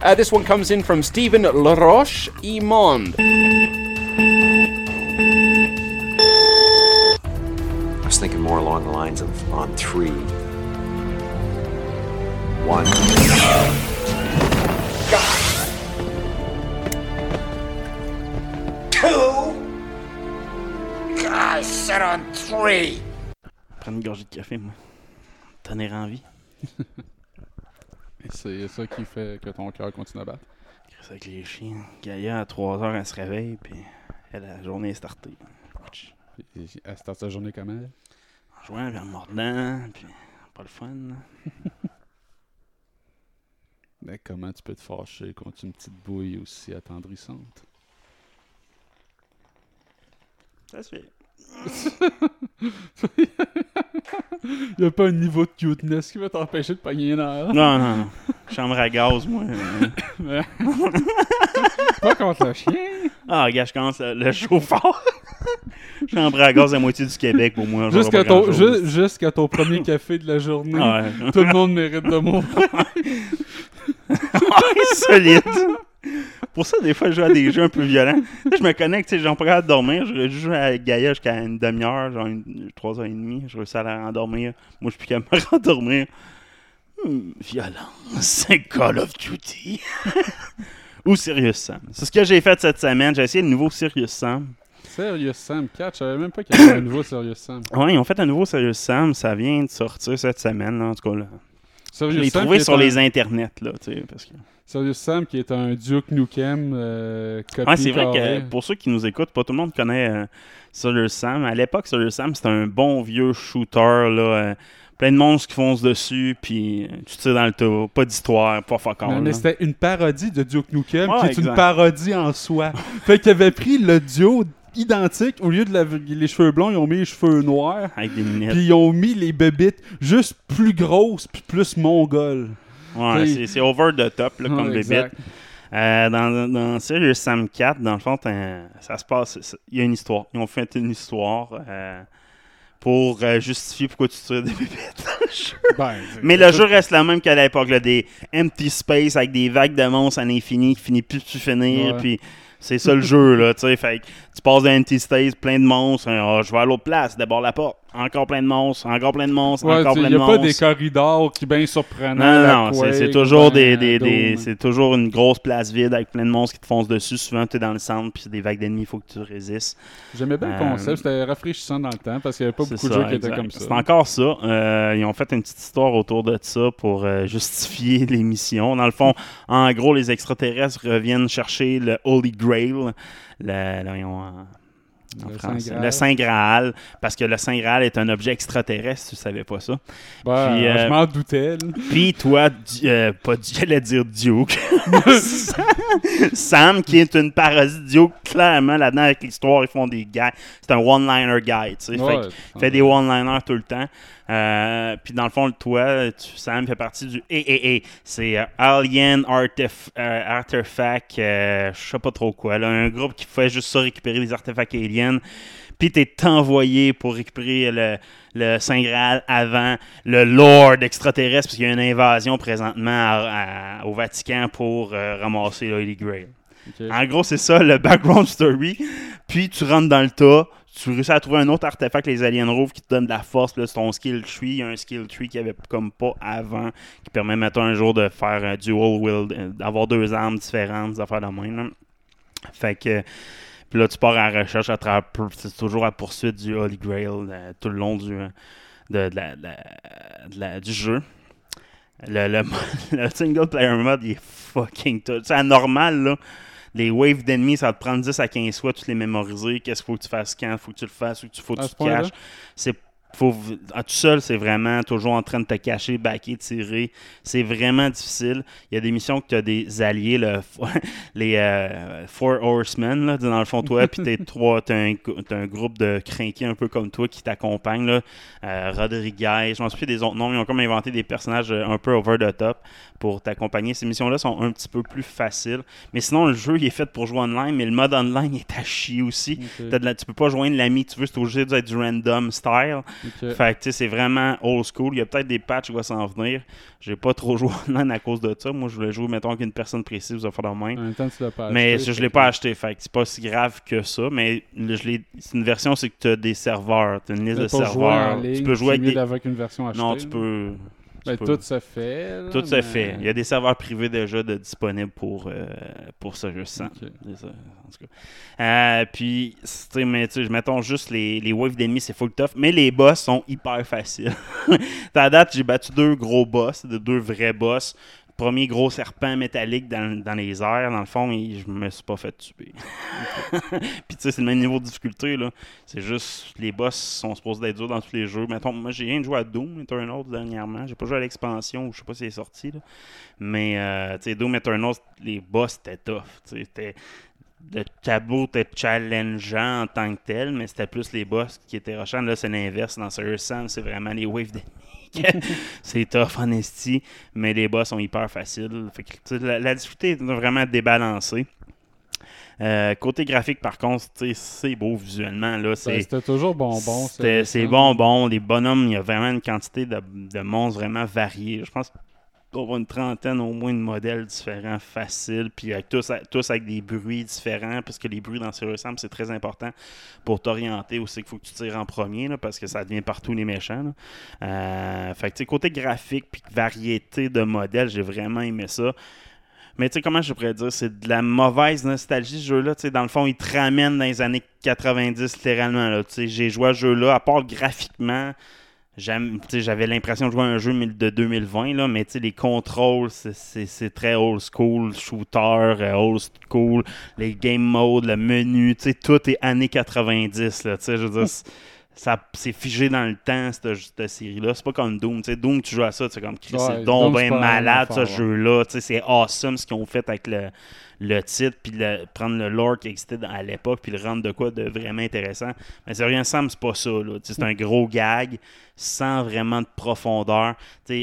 Uh, this one comes in from Stephen Laroche Imond. I was thinking more along the lines of on three. One. I said on three. Prendre une gorgée de café, moi. Tenir en vie. C'est ça qui fait que ton cœur continue à battre. Chris avec les chiens. Gaïa, à 3 heures, elle se réveille, puis elle, la journée est startée. Et Elle starte sa journée comment? elle? En jouant, puis en mordant, puis pas le fun. Mais comment tu peux te fâcher contre une petite bouille aussi attendrissante? Ça se fait. Il a pas un niveau de cuteness qui va t'empêcher de pogner un air. Non, non, non. Chambre à gaz, moi. Pas contre le chien. Ah, gars, je commence le, fort. Chambre à gaz à moitié du Québec, pour moi. Jusqu'à ton, ju- ton premier café de la journée. Ouais. Tout le monde mérite de mourir. Ouais, solide. Pour ça, des fois, je joue à des jeux un peu violents. Là, je me connecte, tu sais, j'en pas à dormir. Je joue à Gaïa jusqu'à une demi-heure, genre une, trois heures et demie. Je réussis à la rendormir. Moi, je suis plus qu'à me rendormir. Hmm, violence, Call of Duty. Ou Serious Sam. C'est ce que j'ai fait cette semaine. J'ai essayé le nouveau Serious Sam. Serious Sam 4, je savais même pas qu'il y avait un nouveau Serious Sam. Ouais, ils ont fait un nouveau Serious Sam. Ça vient de sortir cette semaine, là, en tout cas. Là. Je Serious l'ai Sam trouvé sur un- les internets, là, tu sais, parce que... Serious Sam qui est un Duke Nukem euh, Ouais, c'est vrai que pour ceux qui nous écoutent, pas tout le monde connaît euh, Serious Sam. À l'époque, Serious Sam, c'était un bon vieux shooter, là, euh, plein de monstres qui foncent dessus, puis euh, tu tires dans le tas, pas d'histoire, pas fuck all, Mais, c'était une parodie de Duke Nukem Ouais, qui est une parodie en soi. fait qu'ils avaient pris le duo identique, au lieu de la- les cheveux blonds, ils ont mis les cheveux noirs. Avec des. Puis ils ont mis les bébites juste plus grosses puis plus mongoles. Ouais, c'est- over the top, là, comme exact. Euh, dans, dans Serious Sam 4, dans le fond, ça se passe. Il y a une histoire. Ils ont fait une histoire euh, pour euh, justifier pourquoi tu tires des bébites dans le jeu. Ben, Mais le jeu reste le même qu'à l'époque, des empty space avec des vagues de monstres à l'infini qui finit plus de finir, Ouais. puis c'est ça le jeu, là, tu sais, fait tu passes d'un space, plein de monstres, hein, Ah, je vais à l'autre place, d'abord la porte, encore plein de monstres, encore plein de monstres, Ouais, encore tu sais, plein il de n'y a pas monstres. des corridors qui bien surprenants. Non, non, non, c'est- toujours ben, des, des, des- Doom. c'est toujours une grosse place vide avec plein de monstres qui te foncent dessus. Souvent, tu es dans le centre, puis c'est des vagues d'ennemis, il faut que tu résistes. J'aimais bien le Euh, concept, c'était rafraîchissant dans le temps parce qu'il n'y avait pas beaucoup de jeux qui étaient comme ça. C'est encore ça. Euh, ils ont fait une petite histoire autour de ça pour euh, justifier les missions. Dans le fond, en gros, les extraterrestres reviennent chercher le Holy Grail, le, le- en- Saint Graal. le Saint Graal, parce que le Saint Graal est un objet extraterrestre, tu savais pas ça. Ben, Puis, euh, Je m'en doutais. Puis toi, euh, pas j'allais dire Duke. Sam, qui est une parodie de Duke, clairement, là-dedans, avec l'histoire, ils font des gars. C'est un one-liner guy, tu sais. Ouais, fait, fait des one-liners tout le temps. Euh, puis dans le fond, toi, tu- Sam fait partie du AAA. C'est euh, Alien Artef- euh, Artifact, euh, je sais pas trop quoi. Là, un groupe qui fait juste ça, récupérer des artefacts aliens. Puis t'es envoyé pour récupérer le, le Saint Graal avant le Lord extraterrestre, parce qu'il y a une invasion présentement au Vatican pour ramasser le Holy Grail. En gros, c'est ça le background story. Puis tu rentres dans le tas, tu réussis à trouver un autre artefact, les aliens rouges, qui te donne de la force. Là, ton skill tree. Il y a un skill tree qu'il n'y avait comme pas avant, qui permet, mettons, un jour de faire un dual wield, d'avoir deux armes différentes, des affaires de même. Fait que. Puis là, tu pars à la recherche à travers. C'est toujours à la poursuite du Holy Grail euh, tout le long du, euh, la- du jeu. Le single player mode, il est fucking tout. C'est anormal, là. Les waves d'ennemis, ça va te prendre 10 à 15 fois, tu les mémoriser. Qu'est-ce qu'il faut que tu fasses quand, faut que tu le fasses, ou qu'il faut que tu te caches. C'est faut, à tout seul, c'est vraiment toujours en train de te cacher, backer, tirer. C'est vraiment difficile. Il y a des missions que tu as des alliés, le, les euh, Four Horsemen, là, dans le fond, toi, puis t'es trois, t'as un, t'as un groupe de crinqués un peu comme toi qui t'accompagnent. Là. Euh, Rodriguez, je m'en souviens des autres noms. Ils ont comme inventé des personnages euh, un peu over the top pour t'accompagner. Ces missions-là sont un petit peu plus faciles. Mais sinon, le jeu il est fait pour jouer online, mais le mode online est à chier aussi. Ok. T'as de la- tu peux pas joindre l'ami que tu veux, c'est obligé d'être du random style. Fait que c'est vraiment old school. Il y a peut-être des patchs qui vont s'en venir. J'ai pas trop joué online à cause de ça. Moi, je voulais jouer, mettons, avec une personne précise, ça faire même. Mais acheté, je, je l'ai pas acheté, fait que c'est pas si grave que ça. Mais le- je l'ai- c'est une version, c'est que tu as des serveurs. Tu as une liste de serveurs. ligne, tu peux jouer avec des. d'avoir une version achetée. Non, tu peux. Ben, tout se fait. là, Tout se fait. Il y a des serveurs privés déjà de disponibles pour, euh, pour ça, je sens. Ok. C'est ça, en tout cas. Euh, puis, tu sais, mais tu sais, mettons juste les, les waves d'ennemis, c'est full tough. Mais les boss sont hyper faciles. à date, j'ai battu deux gros boss, de deux vrais boss. Premier gros serpent métallique dans, dans les airs, dans le fond, et je me suis pas fait tuer. Puis tu sais, c'est le même niveau de difficulté, là. C'est juste, les boss sont supposés être durs dans tous les jeux. Mettons, moi, j'ai rien joué à Doom Eternal dernièrement. J'ai pas joué à l'expansion, je sais pas si c'est sorti, là. Mais, euh, tu sais, Doom Eternal, les boss, c'était tough. Le tableau était challengeant en tant que tel, mais c'était plus les boss qui étaient rushants. Là, c'est l'inverse. Dans Serious Sam, c'est vraiment les waves d'ennemis. c'est tough, honesty, mais les boss sont hyper faciles. Fait que, la, la difficulté est vraiment débalancée. Euh, côté graphique, par contre, c'est beau visuellement. Là, Ben, c'est, C'était toujours bonbon. c'est bonbon. Les bonhommes, il y a vraiment une quantité de, de monstres vraiment variés. Je pense qu'on va une trentaine au moins de modèles différents, faciles, puis avec tous, tous avec des bruits différents, parce que les bruits dans Serious Sam, c'est très important pour t'orienter aussi qu'il faut que tu tires en premier, là, parce que ça devient partout les méchants. Euh, fait que, côté graphique, puis variété de modèles, j'ai vraiment aimé ça. Mais tu sais, comment je pourrais dire, c'est de la mauvaise nostalgie ce jeu-là. Dans le fond, il te ramène dans les années 90 littéralement. J'ai joué à ce jeu-là, à part graphiquement, j'avais l'impression de jouer à un jeu de 2020, là, mais les contrôles, c'est- très old school, shooter, euh, old school, les game modes, le menu, tout est années 90. Là, je veux dire, c'est- ça c'est figé dans le temps, cette, cette série-là. C'est pas comme Doom. Doom, tu joues à ça, c'est comme Chris, Ouais, c'est donc malade, ce jeu-là. C'est awesome ce qu'ils ont fait avec le, le titre, puis le- prendre le lore qui existait dans- à l'époque, puis le rendre de quoi de vraiment intéressant. Mais c'est rien, Sam, c'est pas ça. C'est un gros gag sans vraiment de profondeur.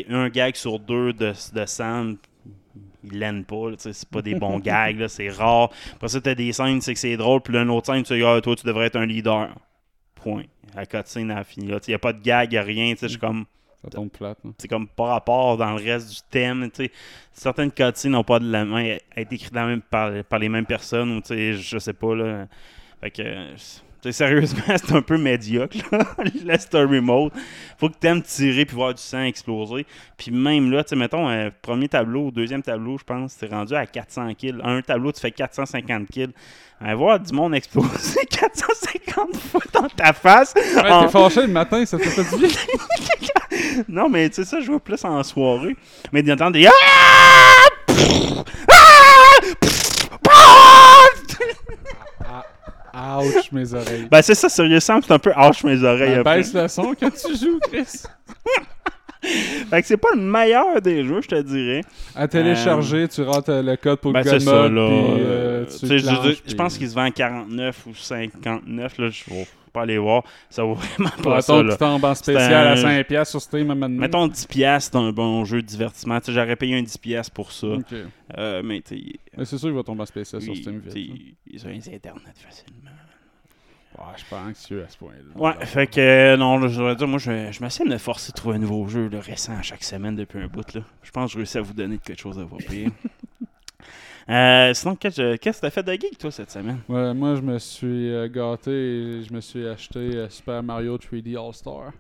Un gag sur deux de, de Sam, il l'aime pas, c'est pas des bons gags, c'est rare. Après ça, t'as des scènes, c'est que c'est drôle, puis là, une autre scène, tu dis, ah, toi, tu devrais être un leader. Point. La cutscene a fini là. Il n'y a pas de gag, y a rien, je suis comme, Ça tombe plate. là. c'est comme par rapport dans le reste du thème, tu sais. Certaines cutscenes n'ont pas de la main, été écrites la même- par, par les mêmes personnes, ou tu sais, je sais pas, là. Fait que, euh, tu sais, sérieusement, c'est un peu médiocre, là, le story mode. Faut que t'aimes tirer puis voir du sang exploser. Puis même là, tu sais, mettons, euh, premier tableau, deuxième tableau, je pense, c'est rendu à 400 kills. Un tableau, tu fais 450 kills. Voir du monde exploser 450 fois dans ta face. Ouais, en- t'es fâché le matin, ça fait du bien. non, mais tu sais, ça, je vois plus en soirée. Mais d'entendre des. Ah! Pfff! Ah! Pfff! Ah! Ouch, mes oreilles. Ben, c'est ça, sérieusement, c'est un peu hache mes oreilles. Ben, baisse le son quand tu joues, Chris. Fait que c'est pas le meilleur des jeux, je te dirais. À télécharger, tu rentres le code pour Ben, le c'est ça, là. puis euh, euh, tu sais, je, je- puis- pense qu'il se vend à 49 ou 59. Là, je vais pas aller voir. Ça vaut vraiment pas Mettons ça. tombes en spécial un- à 5$ piastres sur Steam maintenant. Mettons 10$, piastres, c'est un bon jeu de divertissement. J'aurais payé un 10$ piastres pour ça. Ok. Euh, mais c'est sûr qu'il va tomber en spécial sur Steam vite. ils ont les internet facilement. je suis pas anxieux à ce point-là. Ouais, fait que euh, non, je dois dire, moi, je, je m'essaie de me forcer de trouver un nouveau jeu là, récent à chaque semaine depuis un bout. Là. Je pense que je réussis à vous donner quelque chose à voir pire. euh, sinon, qu'est-ce que t'as fait de geek, toi, cette semaine? Ouais, moi, je me suis euh, gâté et je me suis acheté euh, Super Mario 3D All-Star.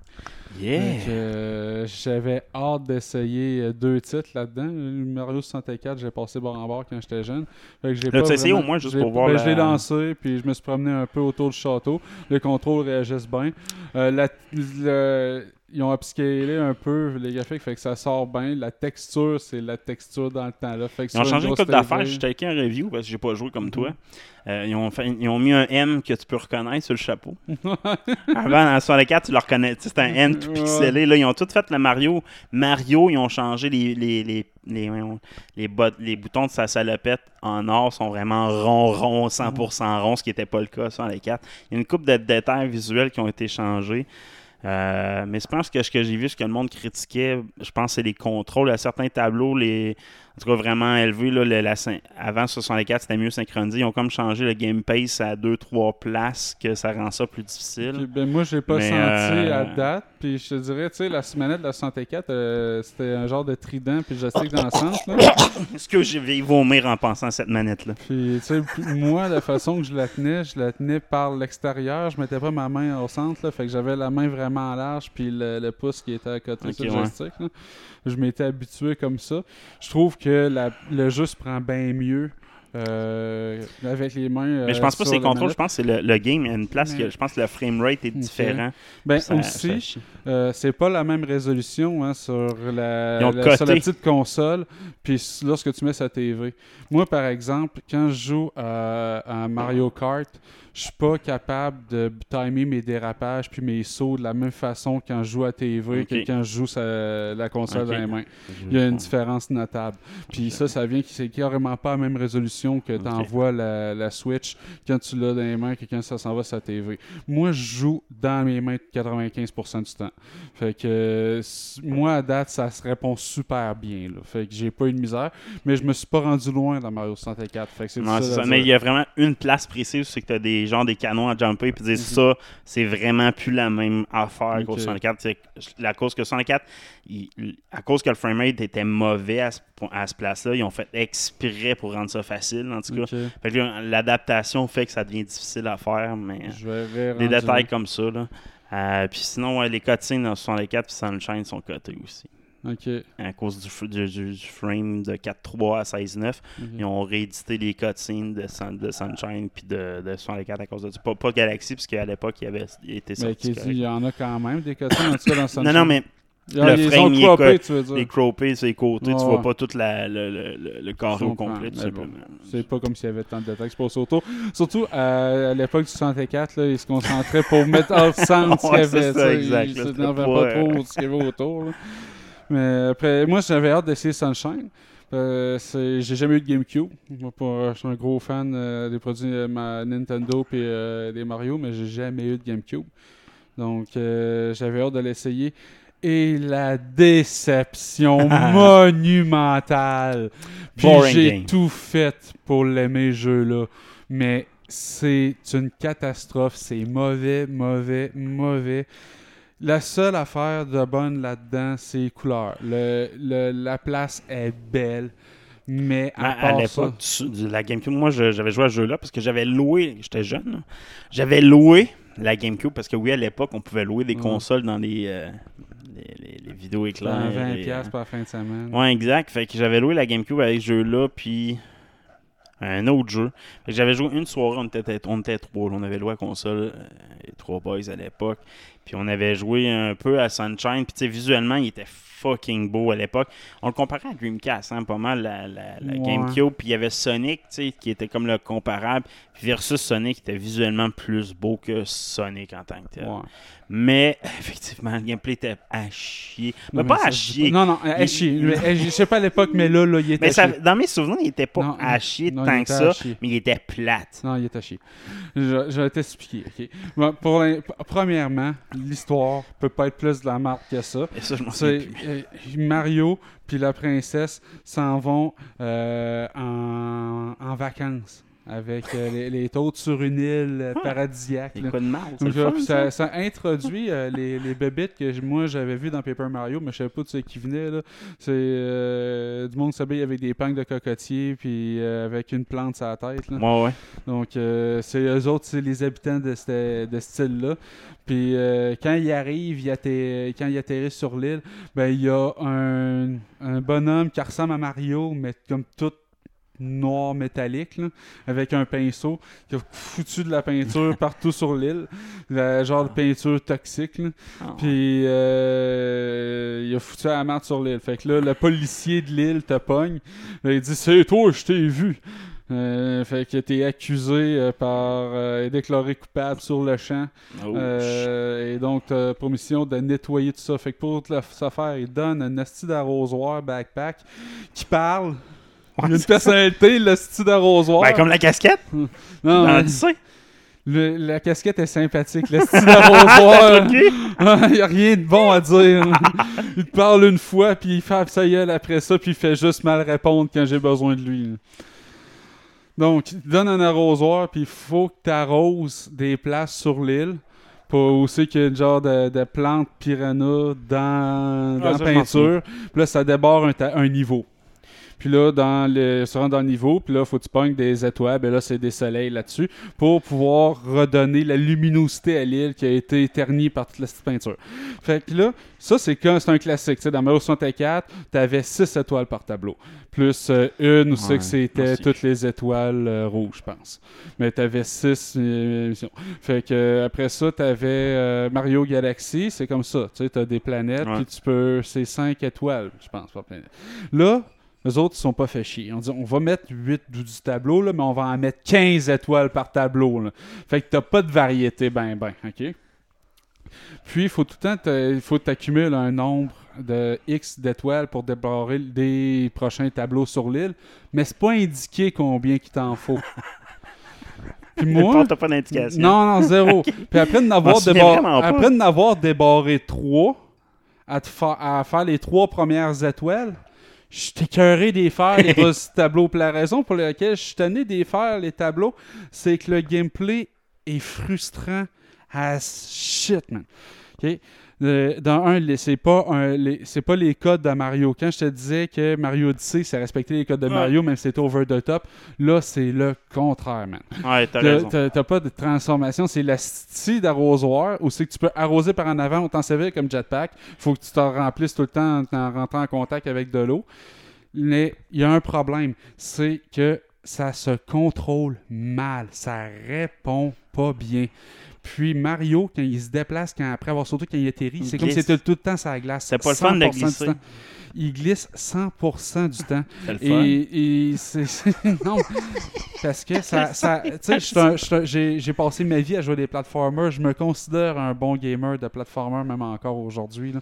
Yeah! J'avais hâte d'essayer deux titres là-dedans. Mario 64, j'ai passé bord en bord quand j'étais jeune. Fait que j'ai pas essayé vraiment- au moins juste pour voir ben, la- Je l'ai lancé, puis je me suis promené un peu autour du château. Le contrôle réagisse bien. La- le- ils ont upscalé un peu les graphiques, fait que ça sort bien. La texture, c'est la texture dans le temps là. Fait que Ils ont sur changé une couple d'affaires. J'ai checké un review parce que j'ai pas joué comme Mhm. toi. Euh, ils, ont fait- ils ont mis un M que tu peux reconnaître sur le chapeau. Avant, dans 64, tu le reconnais. C'est un M tout pixelé. Là, ils ont tout fait le Mario. Mario, ils ont changé les, les, les, les, les, bot- les boutons de sa salopette en or sont vraiment ronds, ronds, 100% ronds, ce qui n'était pas le cas sur les 4. Il y a une couple de détails visuels qui ont été changés. Euh, mais je pense que ce que j'ai vu, ce que le monde critiquait, je pense c'est les contrôles. À certains tableaux, les, en tout cas vraiment élevés, là, le- la avant 64, c'était mieux synchronisé. Ils ont comme changé le game pace à 2-3 places, que ça rend ça plus difficile. Puis, ben, moi, j'ai pas Mais, senti euh, à date. Puis je te dirais, tu sais, la manette de la 64, euh, c'était un genre de trident puis joystick dans le sens. Là. Est-ce que j'ai vais vomir en pensant à cette manette-là? Puis, tu sais, puis moi, la façon que je la tenais, je la tenais par l'extérieur. Je mettais pas ma main au centre, là. Fait que j'avais la main vraiment large, puis le, le pouce qui était à côté Ok, sur le ouais. joystick. là. Je m'étais habitué comme ça. Je trouve que la- le jeu se prend bien mieux euh, avec les mains. Mais je euh, pense pas que sur c'est la contrôle, je pense que c'est le, le game. Il y a une place Mais- que je pense que le framerate est différent. Ben, Ça- aussi, ça. Euh, c'est pas la même résolution hein, sur, la, sur la petite console, puis lorsque tu mets sa TV. Moi, par exemple, quand je joue à, à Mario Kart, je suis pas capable de timer mes dérapages puis mes sauts de la même façon quand je joue à TV Ok. que quand je joue sa- la console dans les mains. Il y a une différence notable. Puis ça, ça vient que c'est carrément pas la même résolution que tu envoies la, la Switch quand tu l'as dans les mains que quand ça s'en va sur la TV. Moi, je joue dans mes mains 95% du temps. Fait que moi, à date, ça se répond super bien. Là. Fait que j'ai pas eu de misère, mais je me suis pas rendu loin dans Mario 64. Fait que c'est ça. Mais il y a vraiment une place précise, c'est que tu as des gens des canons à jumper, puis dire Mhm. ça, c'est vraiment plus la même affaire qu'au Ok. 64. C'est que La cause que 64, il- il- à cause que le framerate était mauvais à ce, à ce place-là, ils ont fait exprès pour rendre ça facile, en tout cas. Fait que l'adaptation fait que ça devient difficile à faire, mais des rendu détails comme ça. Là. Euh, puis sinon, ouais, les cutscenes dans 64 puis Sunshine sont cotés aussi. À cause du, du- du- du frame de 4.3 à 16.9, Ok. ils ont réédité les cutscenes de, Sun- de Sunshine puis de, de 64 à cause de ça. Pas, pas Galaxy, parce qu'à l'époque, il, avait, Mais sorti. il y en a quand même des cutscenes en tout cas dans Non, Sunshine. non, mais Ah, le frame, il est croppé, tu veux dire. les croppés sur les côtés, tu Ouais, vois ouais. pas tout la- le, le, le, carré au complet, tout bon. C'est pas comme s'il y avait tant de détails passent autour. Surtout à, à l'époque du 64, là, ils se concentraient pour mettre hors centre ce qu'il y avait. ça, tu exact, Ils se pas, euh, trop ce qu'il y avait autour. là. Mais après, moi, j'avais hâte d'essayer Sunshine. Euh, j'ai jamais eu de GameCube. Moi, pas- je suis un gros fan euh, des produits euh, ma- Nintendo et euh, des Mario, mais j'ai jamais eu de GameCube. Donc, euh, j'avais hâte de l'essayer. Et la déception monumentale. Puis j'ai tout fait pour l'aimer, jeu-là. Mais c'est une catastrophe. C'est mauvais, mauvais, mauvais. La seule affaire de bonne là-dedans, c'est les couleurs. Le, le- la place est belle. Mais à, À, à part l'époque ça, de la GameCube, moi j'avais joué à ce jeu-là parce que j'avais loué, j'étais jeune, j'avais loué la GameCube parce que oui, à l'époque, on pouvait louer des consoles dans les, euh, les, les- les vidéos éclairs. un 20$ et, par fin de semaine. Ouais, exact. Fait que j'avais loué la GameCube avec ce jeu-là, puis un autre jeu. J'avais joué une soirée, on était, on était trois, on avait loué la console, euh, les trois boys à l'époque. Puis on avait joué un peu à Sunshine, puis tu sais, visuellement, il était fucking beau à l'époque. On le comparait à Dreamcast, hein, pas mal, la, la- la Ouais. GameCube. Puis il y avait Sonic, tu sais, qui était comme le comparable, versus Sonic, qui était visuellement plus beau que Sonic en tant que tel. Ouais. Mais, effectivement, le gameplay était à chier. Mais Non, pas ça, à chier. Non, non, à chier. Je sais pas à l'époque, mais là, là il était Mais ça, dans mes souvenirs, il était pas Non, à chier non, tant que était ça, mais il était plate. Non, il est à chier. Je, je vais t'expliquer. ok? Bon, pour premièrement, l'histoire peut pas être plus de la marque que ça. Et ça, je m'en euh, Mario puis la princesse s'en vont euh, en, en vacances avec euh, les, les tautres sur une île euh, paradisiaque. Les là. coups de mal, Donc, fun, ça. ça, ça introduit euh, les, les bébites que moi j'avais vu dans Paper Mario, mais je savais pas de ceux qui venaient. là. C'est euh, du monde qui s'habille avec des pangs de cocotier puis avec une plante sur la tête. là. Ouais, ouais. Donc, euh, c'est eux autres, c'est les habitants de ce de ce style-là. Puis, euh, quand ils arrivent, ils quand ils atterrissent sur l'île, ben, il y a un, un bonhomme qui ressemble à Mario, mais comme tout noir métallique là, avec un pinceau qui a foutu de la peinture partout sur l'île. Le genre de peinture toxique. là. Ah. Puis euh, il a foutu la merde sur l'île. Fait que là, le policier de l'île te pogne. Là, il dit C'est toi, je t'ai vu. Euh, fait que t'es accusé euh, par euh, et déclaré coupable sur le champ. Oh, Euh, et donc, t'as pour mission de nettoyer tout ça. Fait que pour te le- ça faire, il donne un asti d'arrosoir backpack qui parle. Il a une personnalité, le style d'arrosoir. Ben, comme la casquette non, dans mais le- la casquette est sympathique. Le style d'arrosoir. Il n'y a rien de bon à dire. il te parle une fois, puis il fait sa gueule après ça, puis il fait juste mal répondre quand j'ai besoin de lui. Donc, il te donne un arrosoir, puis il faut que tu arroses des places sur l'île. Pour aussi qu'il y ait une genre de, de plante piranha dans, dans Ah, la je m'en peinture. Puis là, ça déborde un niveau. Puis là, dans le, se rend dans le niveau, puis là, faut que tu pognes des étoiles, ben là, c'est des soleils là-dessus, pour pouvoir redonner la luminosité à l'île qui a été ternie par toute la petite peinture. Fait que là, ça, c'est un classique. Tu sais, dans Mario 64, t'avais 6 étoiles par tableau. Plus euh, une où c'est Ouais, que c'était toutes les étoiles euh, rouges, je pense. Mais t'avais 6 missions. Fait que euh, après ça, t'avais euh, Mario Galaxy, c'est comme ça. Tu sais, t'as des planètes, puis tu peux. C'est 5 étoiles, je pense, par planète. Là, les autres, ils sont pas fait chier. On dit, on va mettre 8 du du tableau, là, mais on va en mettre 15 étoiles par tableau. là. Fait que t'as pas de variété, ben, ben, OK? Puis, il faut tout le temps, te- il faut t'accumuler un nombre de X d'étoiles pour débarrer des prochains tableaux sur l'île, mais c'est pas indiqué combien qu'il t'en faut. Puis moi, t'as pas d'indication. non, non, zéro. Puis après de avoir, m'en souviens débar- après de n'avoir débarré trois, à, fa- à faire les trois premières étoiles, je suis écœuré des faire les gros tableaux. Puis la raison pour laquelle je suis tanné des faire les tableaux, c'est que le gameplay est frustrant as shit, man. Euh, dans un, c'est pas un, les- pas les codes de Mario. Quand je te disais que Mario Odyssey, c'est respecter les codes de Ouais. Mario, même si c'était over the top, là, c'est le contraire, man. Ouais, t'as pas de transformation, c'est la style d'arrosoir où c'est que tu peux arroser par en avant t'en servir comme jetpack. Faut que tu t'en remplisses tout le temps en, en rentrant en contact avec de l'eau. Mais il y a un problème, c'est que ça se contrôle mal, ça répond pas bien. Puis Mario, quand il se déplace, quand, après avoir sauté, quand il atterrit, c'est comme si c'était tout le temps sur la glace. C'est pas le fun de 100% du glisser. Il glisse 100% du temps. C'est le fun. Et, et c'est. non, parce que ça. ça tu sais, j'ai j'ai passé ma vie à jouer des platformers. Je me considère un bon gamer de platformer, même encore aujourd'hui. là.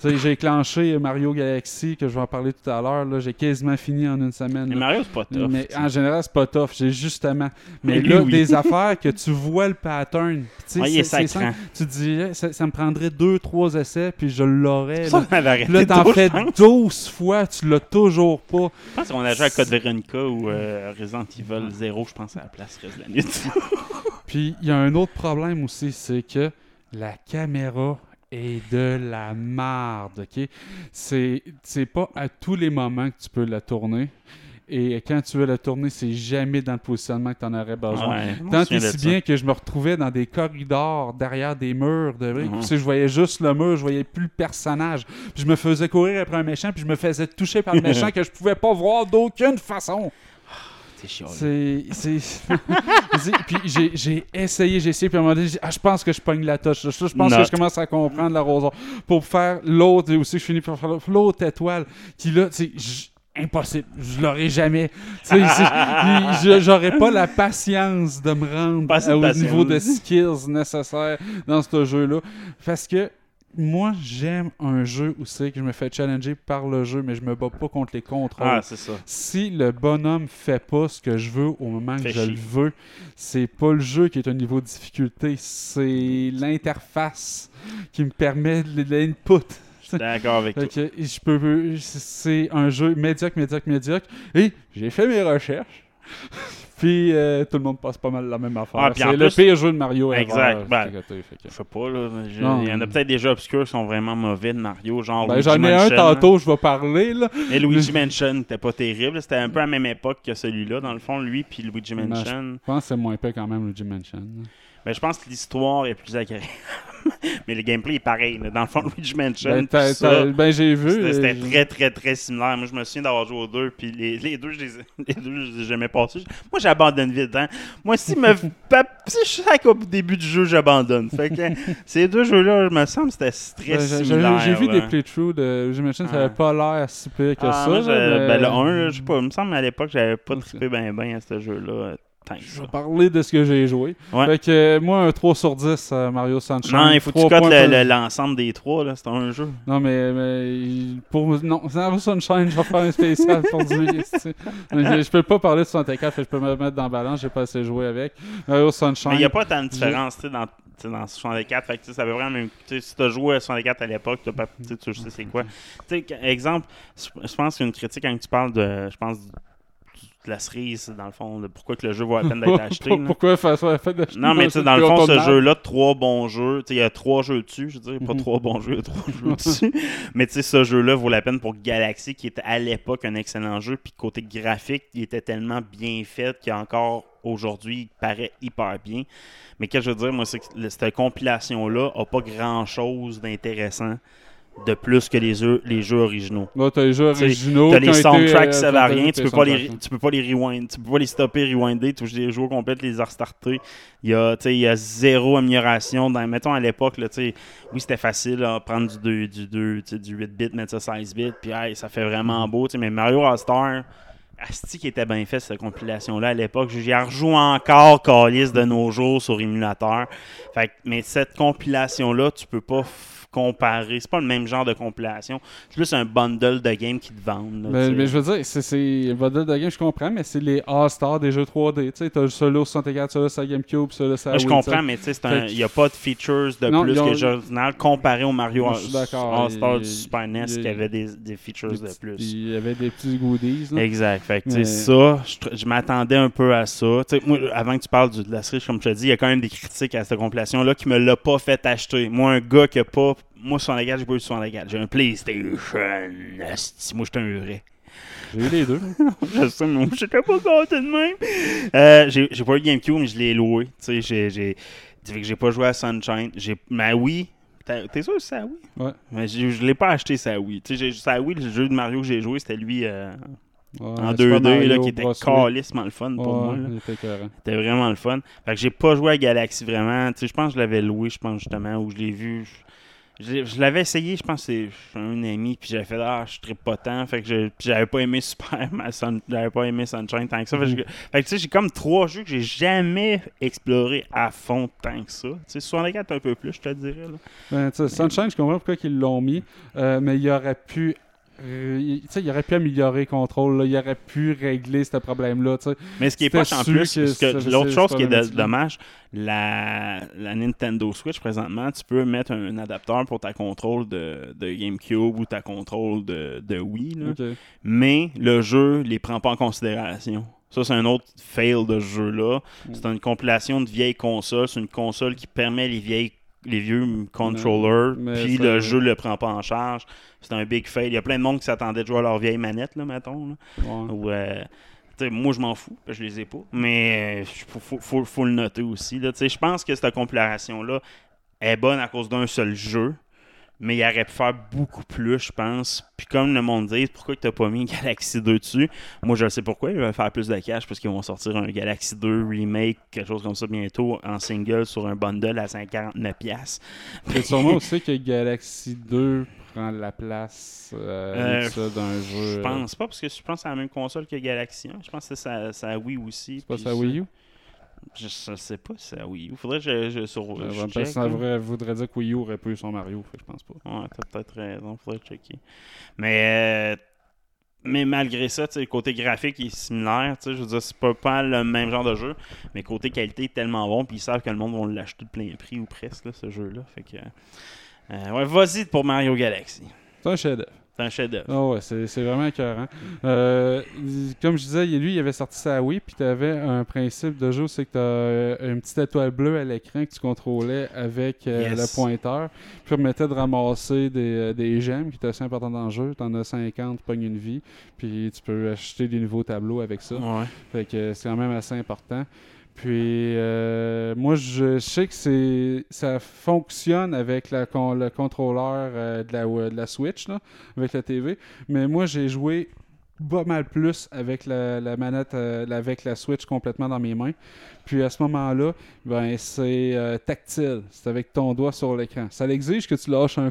Tu sais, J'ai clenché Mario Galaxy, que je vais en parler tout à l'heure. là. J'ai quasiment fini en une semaine. Mais. Mario, c'est pas tough. Mais en général, c'est pas tough. J'ai justement. Mais là, oui. des affaires que tu vois le pattern. Ouais, c'est- simple. Tu te dirais, ça, ça me prendrait deux, trois essais, puis je l'aurais. Ça, là. Là, t'en fais je pense. 12 fois, tu l'as toujours pas. Je pense qu'on a joué à Code Veronica ou euh, Resident Evil 0, je pense, à la place reste la nuit. Puis il y a un autre problème aussi, c'est que la caméra est de la marde, ok? C'est c'est pas à tous les moments que tu peux la tourner. Et quand tu veux la tourner, c'est jamais dans le positionnement que tu en aurais besoin. Ouais, Tant et si bien que je me retrouvais dans des corridors derrière des murs de tu sais, je voyais juste le mur, je voyais plus le personnage. Puis je me faisais courir après un méchant, puis je me faisais toucher par le méchant que je pouvais pas voir d'aucune façon. C'est chiant. là. C'est. puis j'ai, essayé, j'ai essayé, puis à un moment donné, ah, je pense que je pogne la touche. Je, je pense que je commence à comprendre l'arrosoir. Pour faire l'autre, et aussi, je finis par faire l'autre étoile, qui là, tu sais, impossible. Je l'aurai jamais. J'aurais pas la patience de me rendre au patience. niveau de skills nécessaires dans ce jeu-là. Parce que moi, j'aime un jeu où c'est que je me fais challenger par le jeu, mais je me bats pas contre les contrôles Ah, c'est ça. si le bonhomme fait pas ce que je veux au moment que je le veux, c'est pas le jeu qui est un niveau de difficulté, c'est l'interface qui me permet de l'input. D'accord avec toi. Que je peux, c'est un jeu médiocre, médiocre, médiocre. Et j'ai fait mes recherches. Puis euh, tout le monde passe pas mal la même affaire. Ah, c'est le pire jeu de Mario ever, Exact. Ben, côté, que- Je sais pas, là. Il y en a peut-être des jeux obscurs qui sont vraiment mauvais de Mario, genre Ben, J'en ai un tantôt, je vais parler. Là. Et Luigi Mansion n'était pas terrible. C'était un peu à la même époque que celui-là, dans le fond, lui puis Luigi Mansion. Je pense que c'est moins épais quand même, Luigi Mansion. Ben, je pense que l'histoire est plus agréable. mais le gameplay est pareil. là. Dans le fond, Luigi Mansion, Ben, ça, ben, j'ai vu. c'était euh, très, très, très similaire. Moi, je me souviens d'avoir joué aux deux, puis les, les deux, je les, ai- les deux, je les ai jamais passés. Moi, j'abandonne vite. Hein. Moi, si, me, si je sais qu'au début du jeu, j'abandonne. Fait que ces deux jeux-là, je me semble, c'était très ben, j'ai- similaire. J'ai vu des playthroughs de J'imagine que ça Ah. avait pas l'air si pire que Ah, ça. moi, mais- ben, le 1, là, je sais pas, il me semble à l'époque, j'avais pas trippé bien ben à ce jeu-là. Euh, Je vais parler de ce que j'ai joué. Ouais. Fait que euh, moi, un 3 sur 10 à Mario Sunshine. Non, il faut que tu cotes l'ensemble des trois, là. C'est un jeu. Non, mais, mais pour non, Mario Sunshine, je vais faire un spécial pour esti. je, je peux pas parler de 64, fait que je peux me mettre dans la balance, j'ai pas assez joué avec. Mario Sunshine. Mais il n'y a pas tant de différence, tu sais, dans, dans 64. Fait que, ça veut vraiment même. Si tu as joué à 64 à l'époque, tu sais, c'est quoi. Tu sais, qu- exemple, je pense qu'une critique quand tu parles de. Je pense la cerise, dans le fond, de pourquoi que le jeu vaut la peine d'être acheté. Pourquoi faire ça fait d'acheter Non, mais tu sais, dans le fond, ce jeu-là, trois bons jeux. Tu sais, il y a trois jeux dessus, je veux dire, pas Mhm. trois bons jeux, il y a trois jeux dessus. Mais tu sais, ce jeu-là vaut la peine pour Galaxy, qui était à l'époque un excellent jeu. Puis côté graphique, il était tellement bien fait qu'il encore aujourd'hui, il paraît hyper bien. Mais qu'est-ce que je veux dire, moi, c'est que cette compilation-là a pas grand-chose d'intéressant de plus que les jeux, les jeux originaux. Là, t'as les jeux originaux. T'as les soundtracks qui servent à rien, tu peux, pas les, tu peux pas les rewind, tu peux pas les stopper, rewinder, tu les jouer complètes, les restarter. Il y a, il y a zéro amélioration. Dans, mettons à l'époque, oui, c'était facile, là, prendre du 2, du 2, tu sais, du 8 bits, mettre ça 16 bits, puis hey, ça fait vraiment beau. Mais Mario All-Star, Asti qui était bien fait cette compilation-là à l'époque. J'y rejoue encore Calis de nos jours sur émulateur. Fait que- mais cette compilation-là, tu peux pas comparer. C'est pas le même genre de compilation. C'est plus un bundle de games qui te vendent. là, Mais, je veux dire, c'est- Model de game, je comprends, mais c'est les All-Stars des jeux 3D. Tu sais, t'as au 64, celui-là sur GameCube, celui-là sur Moi, je comprends, mais tu sais, il n'y a pas de features de Non, plus ont- que le jeu original comparé au Mario. All-Star du Super NES qui avait des, des features Des de plus. Il y avait des petits goodies. là. Exact. Fait que, Mais- ça, je, m'attendais un peu à ça. Moi, avant que tu parles de la cerise, comme je te dis, il y a quand même des critiques à cette compilation-là qui me l'a pas fait acheter. Moi, un gars qui a pas. Moi, sur la j'ai pas eu sur la J'ai un PlayStation. Asti, Moi, j'étais un vrai. J'ai eu les deux. je sais, mais j'étais pas content de même. Euh, j'ai pas eu de GameCube, mais je l'ai loué. Tu sais, j'ai- que j'ai pas joué à Sunshine. J'ai. Ma Wii. T'as- T'es sûr que c'est à Wii? Ouais. Mais je l'ai pas acheté, ça Wii. Tu sais, Wii, le jeu de Mario que j'ai joué, c'était lui euh, Ouais, en Super 2D, là, qui était calissement le fun pour Ouais, moi. C'était vraiment le fun. Fait que j'ai pas joué à Galaxy vraiment. Tu sais, je pense que je l'avais loué, je pense justement, où je l'ai vu. Je, je l'avais essayé, je pense que c'est un ami, puis j'avais fait ah, je trippe pas tant. Fait que j'avais pas aimé Super, j'avais pas aimé Sunshine tant que ça. Fait que, Mhm. fait que, tu sais, j'ai comme trois jeux que j'ai jamais exploré à fond tant que ça. Tu sais, 64 un peu plus, je te dirais. Là. Ben, Sunshine, je comprends pourquoi ils l'ont mis, euh, mais il aurait pu. Euh, il- tu sais, il aurait pu améliorer le contrôle, là, il aurait pu régler ce problème-là. Mais ce qui est poche en plus, l'autre chose qui est de- dommage, la, la Nintendo Switch présentement, tu peux mettre un, adapteur pour ta contrôle de, de GameCube ou ta contrôle de, de Wii. là. Mais le jeu les prend pas en considération. Ça, c'est un autre fail de ce jeu-là. C'est une compilation de vieilles consoles. C'est une console qui permet les vieilles les vieux controllers, puis le jeu le prend pas en charge. C'est un big fail. Il y a plein de monde qui s'attendait de jouer à leur vieille manette, là, mettons. là. Ouais. Ou, euh, moi, je m'en fous, je les ai pas. Mais il faut, faut, le noter aussi. Je pense que cette compilation-là est bonne à cause d'un seul jeu. Mais il aurait pu faire beaucoup plus, je pense. Puis comme le monde dit, pourquoi tu n'as pas mis Galaxy 2 dessus? Moi, je sais pourquoi. Ils vont faire plus de cash parce qu'ils vont sortir un Galaxy 2 remake, quelque chose comme ça bientôt, en single sur un bundle à 149$. C'est sûrement aussi que Galaxy 2 prend la place euh, Euh, d'un jeu. Je euh, pense pas, parce que je pense que c'est la même console que Galaxy 1. Je pense que c'est sa, sa Wii aussi. C'est pas ça Wii U? Je, je sais pas si c'est Wii U. Faudrait que je, je, sur, Euh, je check, ça vrai- voudrait dire que Wii U aurait pas eu son Mario, fait je pense pas. Ouais, t'as peut-être raison, faudrait checker. Mais, euh, mais malgré ça, le côté graphique il est similaire. Je veux dire, c'est pas, pas le même genre de jeu, mais côté qualité est tellement bon, puis ils savent que le monde va l'acheter de plein prix ou presque, là, ce jeu-là. Fait que. euh, ouais, vas-y pour Mario Galaxy. C'est un chef-d'œuvre. C'est un chef-d'œuvre. Ah ouais, c'est c'est vraiment écœurant. Euh, comme je disais, lui, il avait sorti sa Wii, puis tu avais un principe de jeu, c'est que tu as une petite étoile bleue à l'écran que tu contrôlais avec euh, Yes. le pointeur, qui permettait de ramasser des, euh, des gemmes qui étaient assez importantes dans le jeu. Tu en as 50, pognes une vie, puis tu peux acheter des nouveaux tableaux avec ça. Ouais. Fait que c'est quand même assez important. Puis euh, moi, je sais que c'est ça fonctionne avec le contrôleur euh, de, la, de la Switch, là, avec la TV. Mais moi, j'ai joué pas mal plus avec la, la manette, euh, avec la Switch complètement dans mes mains. Puis à ce moment-là, ben c'est euh, tactile. C'est avec ton doigt sur l'écran. Ça exige que tu lâches un,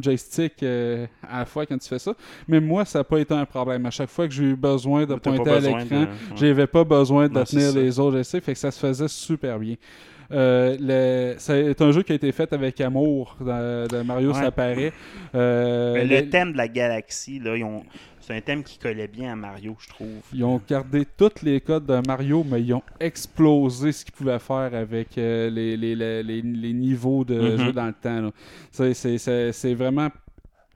joystick euh, à la fois quand tu fais ça. Mais moi, ça n'a pas été un problème. À chaque fois que j'ai eu besoin de pas pointer à besoin l'écran, de- ouais. j'avais pas besoin de Non, c'est tenir les autres essais, fait que ça se faisait super bien. Euh, c'est un jeu qui a été fait avec amour de, de Mario, Ouais. ça paraît. Euh, le thème de la galaxie, là, ils ont- c'est un thème qui collait bien à Mario, je trouve. Ils ont gardé tous les codes de Mario, mais ils ont explosé ce qu'ils pouvaient faire avec euh, les, les, les, les- niveaux de Mhm. jeu dans le temps. C'est- vraiment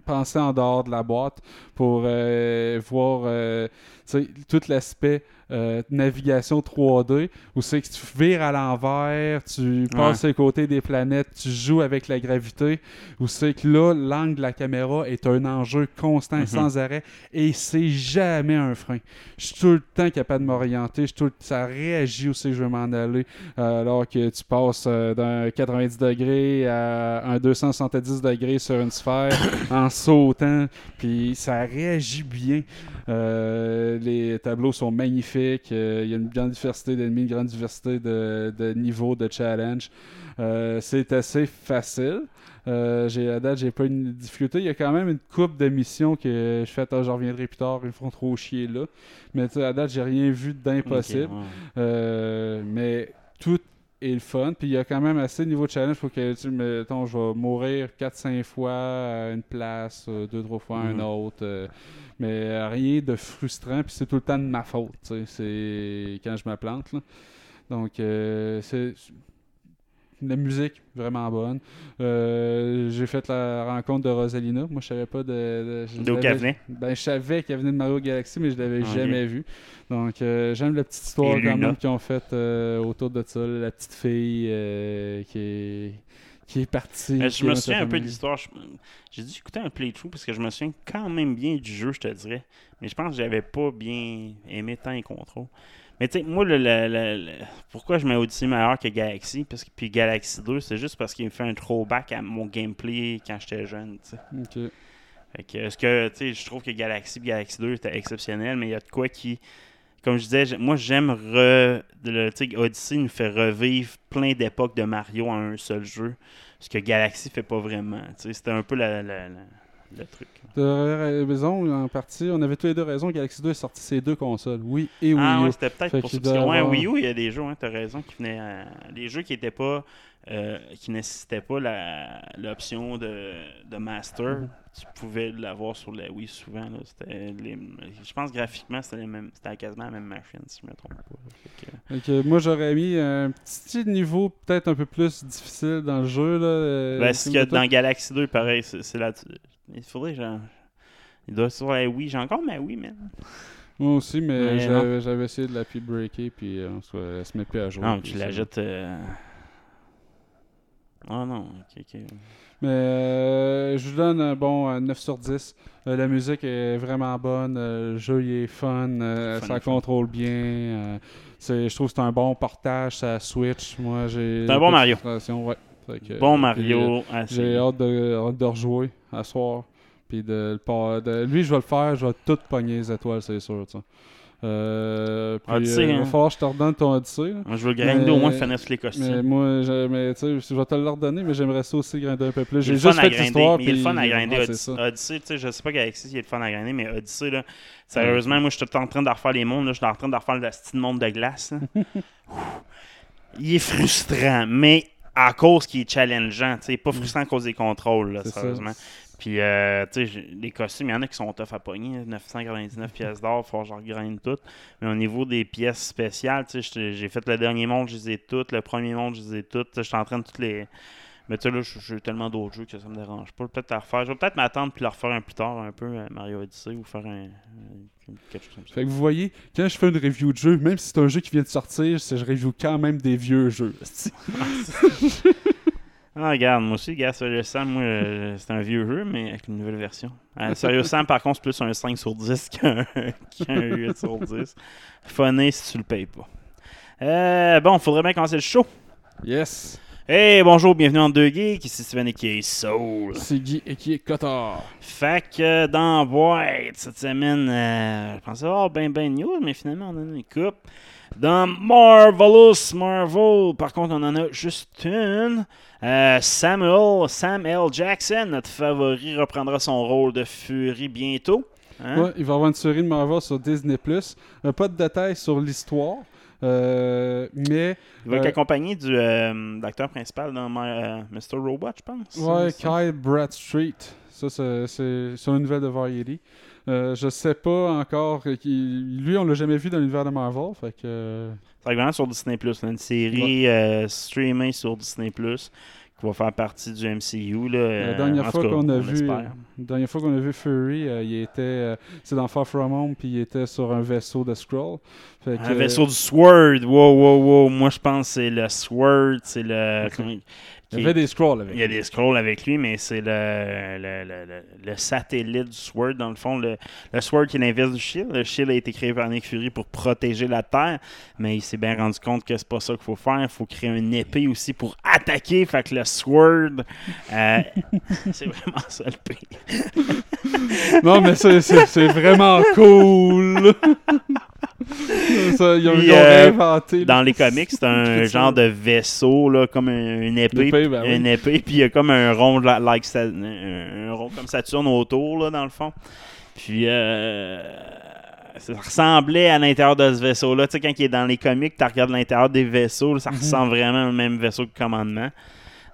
pensé en dehors de la boîte pour euh, voir euh, tout l'aspect euh, navigation 3D où c'est que tu vires à l'envers, tu passes à côté des planètes, tu joues avec la gravité, où c'est que là, l'angle de la caméra est un enjeu constant Mhm. sans arrêt et c'est jamais un frein. Je suis tout le temps capable de m'orienter, tout ça réagit où c'est que je veux m'en aller, alors que tu passes d'un 90 degrés à un 270 degrés sur une sphère en sautant, puis ça réagit bien. Euh, les tableaux sont magnifiques. euh, Il y a une grande diversité d'ennemis, une grande diversité de, de niveaux de challenge. Euh, c'est assez facile. Euh, j'ai, à date, j'ai pas une difficulté. Il y a quand même une coupe de missions que je fais, attends, j'en reviendrai plus tard, ils me font trop chier là. Mais à date, j'ai rien vu d'impossible. Ouais. Euh, mais tout est le fun. Puis il y a quand même assez de niveau de challenge pour que, tu mettons, je vais mourir 4-5 fois à une place, 2-3 fois à une Mhm. autre. euh, mais rien de frustrant. Puis c'est tout le temps de ma faute. C'est quand je me plante, là. Donc, euh, c'est. La musique, vraiment bonne. Euh, j'ai fait la rencontre de Rosalina. Moi, je savais pas de. D'où qu'elle venait? Ben, je savais qu'elle venait de Mario Galaxy, mais je l'avais jamais vue. Donc, euh, j'aime la petite histoire Et quand même qu'ils ont faite euh, autour de ça. La petite fille qui, est, qui est partie. Mais qui je me souviens un peu de l'histoire. J'ai dû écouter un playthrough parce que je me souviens quand même bien du jeu, je te dirais. Mais je pense que j'avais pas bien aimé tant les contrôles. Mais tu sais, moi, le, le- pourquoi je mets Odyssey meilleur que Galaxy parce que, Puis Galaxy 2, c'est juste parce qu'il me fait un throwback à mon gameplay quand j'étais jeune. tu sais. Ok. Fait que, est-ce que, tu sais, je trouve que Galaxy et Galaxy 2 était exceptionnel, mais il y a de quoi qui. Comme je disais, moi j'aime re. le- Odyssey nous fait revivre plein d'époques de Mario en un seul jeu. Ce que Galaxy fait pas vraiment. Tu sais, c'était un peu la- la- la- le truc. Raison, en partie. On avait tous les deux raison. Galaxy 2 est sorti ses deux consoles. Oui et Wii Ah ouais, c'était peut-être pour ça. Parce que, ouais, Wii U, il y a des jeux, hein, t'as raison, qui venaient. à- Les jeux qui étaient pas. euh, qui nécessitaient pas l'option de, de Master, Mhm. tu pouvais l'avoir sur la Wii souvent. là. Les- Je pense graphiquement, c'était quasiment la même machine, si je me trompe pas. Que- que moi, j'aurais mis un petit niveau peut-être un peu plus difficile dans le jeu. Là, euh, Ben, mettons- dans Galaxy 2, pareil, c'est c'est là. Il faudrait que j'en- Il doit sur la Wii. J'ai encore ma Wii, man. Moi aussi, mais, Mais j'avais, j'avais essayé de la puis breaker, puis euh, elle se met plus à jour. Non, puis tu la jettes. euh, Oh non, ok, ok. Mais euh, je vous donne un bon euh, 9 sur 10. Euh, la musique est vraiment bonne, euh, le jeu il est fun, euh, Fun, ça fun. contrôle bien. euh, c'est, je trouve que c'est un bon portage, ça Switch. Moi, j'ai. C'est un bon Mario. ouais. Que, Bon Mario. euh, ah, j'ai hâte de, hâte de rejouer à soir. Puis de, lui, je vais le faire, je vais tout pogner les étoiles, c'est sûr. Euh, puis, Odyssey, euh, il va hein. falloir que je te redonne ton Odyssey. là. Moi, je veux grinder au moins tous les Mais costumes. moi, je, mais, tu sais, je vais te le redonner, mais j'aimerais ça aussi grinder un peu plus. J'ai juste fait l'histoire. il est le fun à grinder c'est Odyssey. je sais pas Galaxy il est le fun à grinder, mais Odyssey, là, sérieusement, moi, je suis tout en train de refaire les mondes, là, je suis en train de refaire le style monde de glace. il est frustrant, mais à cause qu'il est challengeant, tu sais, pas frustrant à cause des contrôles, là, ça. sérieusement. Puis, euh, tu sais, les costumes, il y en a qui sont tough à pogner. 999 pièces d'or, faut que je regrinde toutes. Mais au niveau des pièces spéciales, tu sais, j'ai fait le dernier monde, je les ai toutes. Le premier monde, je les ai toutes. Tu sais, J'étais en train de toutes les. Mais tu sais, là, j'ai- tellement d'autres jeux que ça me dérange pas. Peut-être à refaire. Je vais peut-être m'attendre puis le refaire un plus tard, un peu, euh, Mario Odyssey, ou faire un. Un- quelque chose comme ça. Fait que vous voyez, quand je fais une review de jeu, même si c'est un jeu qui vient de sortir, je review quand même des vieux jeux. Ah, regarde, moi aussi, gars, Serious Sam, moi, euh, c'est un vieux jeu, mais avec une nouvelle version. Euh, Serious Sam, par contre, c'est plus un 5 sur 10 qu'un qu'un 8 sur 10. Funny si tu le payes pas. Euh, bon, faudrait bien commencer le show. Yes. Hey, bonjour, bienvenue en deux geeks. Ici Steven et Soul. C'est Guy et qui est Cotard. Fait que dans la boîte cette semaine, euh, je pensais avoir ben ben news, mais finalement on en a une coupe. Dans Marvelous Marvel, par contre on en a juste une. Euh, Samuel, Sam L. Jackson, notre favori, reprendra son rôle de Fury bientôt. Hein? Ouais, il va avoir une série de Marvel sur Disney+. Euh, pas de détails sur l'histoire. Euh, mais Il va être euh, accompagné du euh, l'acteur principal dans euh, Mr. Robot, je pense. Ouais? Kyle Bradstreet. Ça, c'est- une nouvelle de Variety. Euh, je sais pas encore. euh, Lui, on l'a jamais vu dans l'univers de Marvel. Fait que. euh, Ça va vraiment sur Disney+. là, une série euh, streamée sur Disney+, qui va faire partie du MCU. Là, La euh, dernière en fois qu'on a vu, la dernière fois qu'on a vu Fury, euh, il était, euh, c'est dans Far From Home, puis il était sur un vaisseau de Skrull. Fait que, Un vaisseau du Sword. Wow, wow, wow. Moi, je pense que c'est le Sword. C'est le... il y avait des Skrulls avec. Il y a des scrolls avec lui, mais c'est le, le, le- le- satellite du Sword, dans le fond. Le, le Sword qui est l'inverse du Shield. Le Shield a été créé par Nick Fury pour protéger la Terre, mais il s'est bien rendu compte que c'est pas ça qu'il faut faire. Il faut créer une épée aussi pour attaquer. Fait que le Sword, euh, c'est vraiment ça le pire. Non, mais c'est vraiment cool. Ça, ils ont, Puis, ils ont euh. Dans les comics, c'est un genre de vaisseau, là, comme un- une épée. Une épée, ben oui. Une épée, puis il y a comme un rond, la- like, Sa- un, un rond comme Saturne autour, là, dans le fond. Puis, euh, ça ressemblait à l'intérieur de ce vaisseau-là. Tu sais, quand il est dans les comics, tu regardes l'intérieur des vaisseaux, ça Mhm. ressemble vraiment au même vaisseau que commandement.